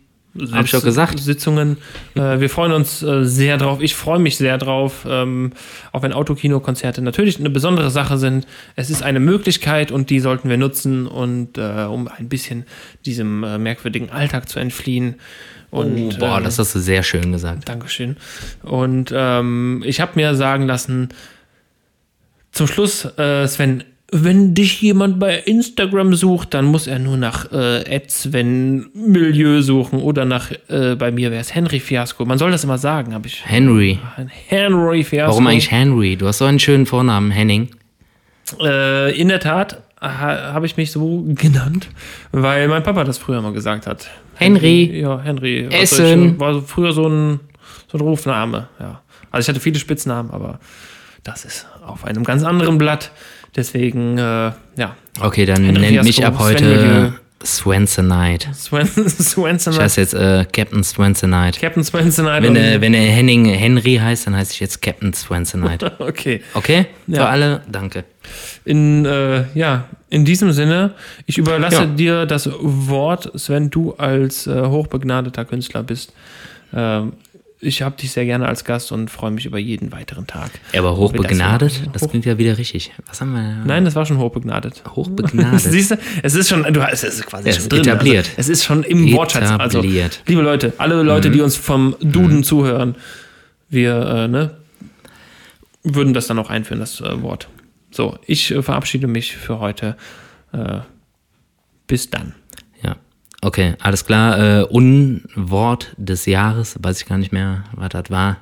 Hab ich doch gesagt. Sitzungen. Äh, wir freuen uns äh, sehr drauf. Ich freue mich sehr drauf, ähm, auch wenn Autokinokonzerte natürlich eine besondere Sache sind. Es ist eine Möglichkeit und die sollten wir nutzen und äh, um ein bisschen diesem äh, merkwürdigen Alltag zu entfliehen. Und, Boah, ähm, das hast du sehr schön gesagt. Dankeschön. Und ähm, ich habe mir sagen lassen, zum Schluss, äh, Sven, wenn dich jemand bei Instagram sucht, dann muss er nur nach äh, Sven Milieu suchen oder nach, äh, bei mir wäre es Henry Fiasco. Man soll das immer sagen, habe ich. Henry. Henry Fiasco. Warum eigentlich Henry? Du hast so einen schönen Vornamen, Henning. Äh, in der Tat ha, habe ich mich so genannt, weil mein Papa das früher mal gesagt hat. Henry. Ja, Henry. Essen. ich- War früher so ein, so ein Rufname, ja. Also ich hatte viele Spitznamen, aber das ist auf einem ganz anderen Blatt. Deswegen, äh, ja, Okay, dann nennt mich ab heute Swensonite. Swen Swenson. Ich heiße jetzt äh, Captain Swensonite. Captain Swensonite. Wenn, er, wenn er Henning Henry heißt, dann heiße ich jetzt Captain Swensonite. okay. Okay? Ja. Für alle, danke. In, äh, ja, in diesem Sinne, ich überlasse Ja. dir das Wort, Sven, du als äh, hochbegnadeter Künstler bist. Ähm, ich habe dich sehr gerne als Gast und freue mich über jeden weiteren Tag. Aber hochbegnadet, das Hoch- klingt ja wieder richtig. Was haben wir? Nein, das war schon hochbegnadet. Hochbegnadet. Siehst du, es ist schon, du hast es ist quasi Es schon ist drin. etabliert. Also, es ist schon im Wortschatz. Also, Etabliert. liebe Leute, alle Leute, die uns vom Duden zuhören, wir äh, ne, würden das dann auch einführen, das äh, Wort. So, ich äh, verabschiede mich für heute. Äh, bis dann. Ja. Okay, alles klar. Äh, Unwort des Jahres, weiß ich gar nicht mehr, was das war.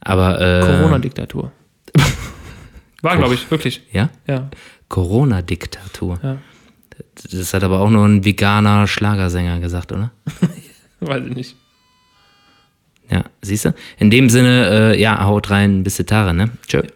Aber äh, Corona-Diktatur. War, glaube ich, wirklich. Ja? Ja. Corona-Diktatur. Ja. Das hat aber auch nur ein veganer Schlagersänger gesagt, oder? Weiß ich nicht. Ja, siehst du? In dem Sinne, äh, ja, haut rein, bis die Tage, ne? Tschö. Tschö.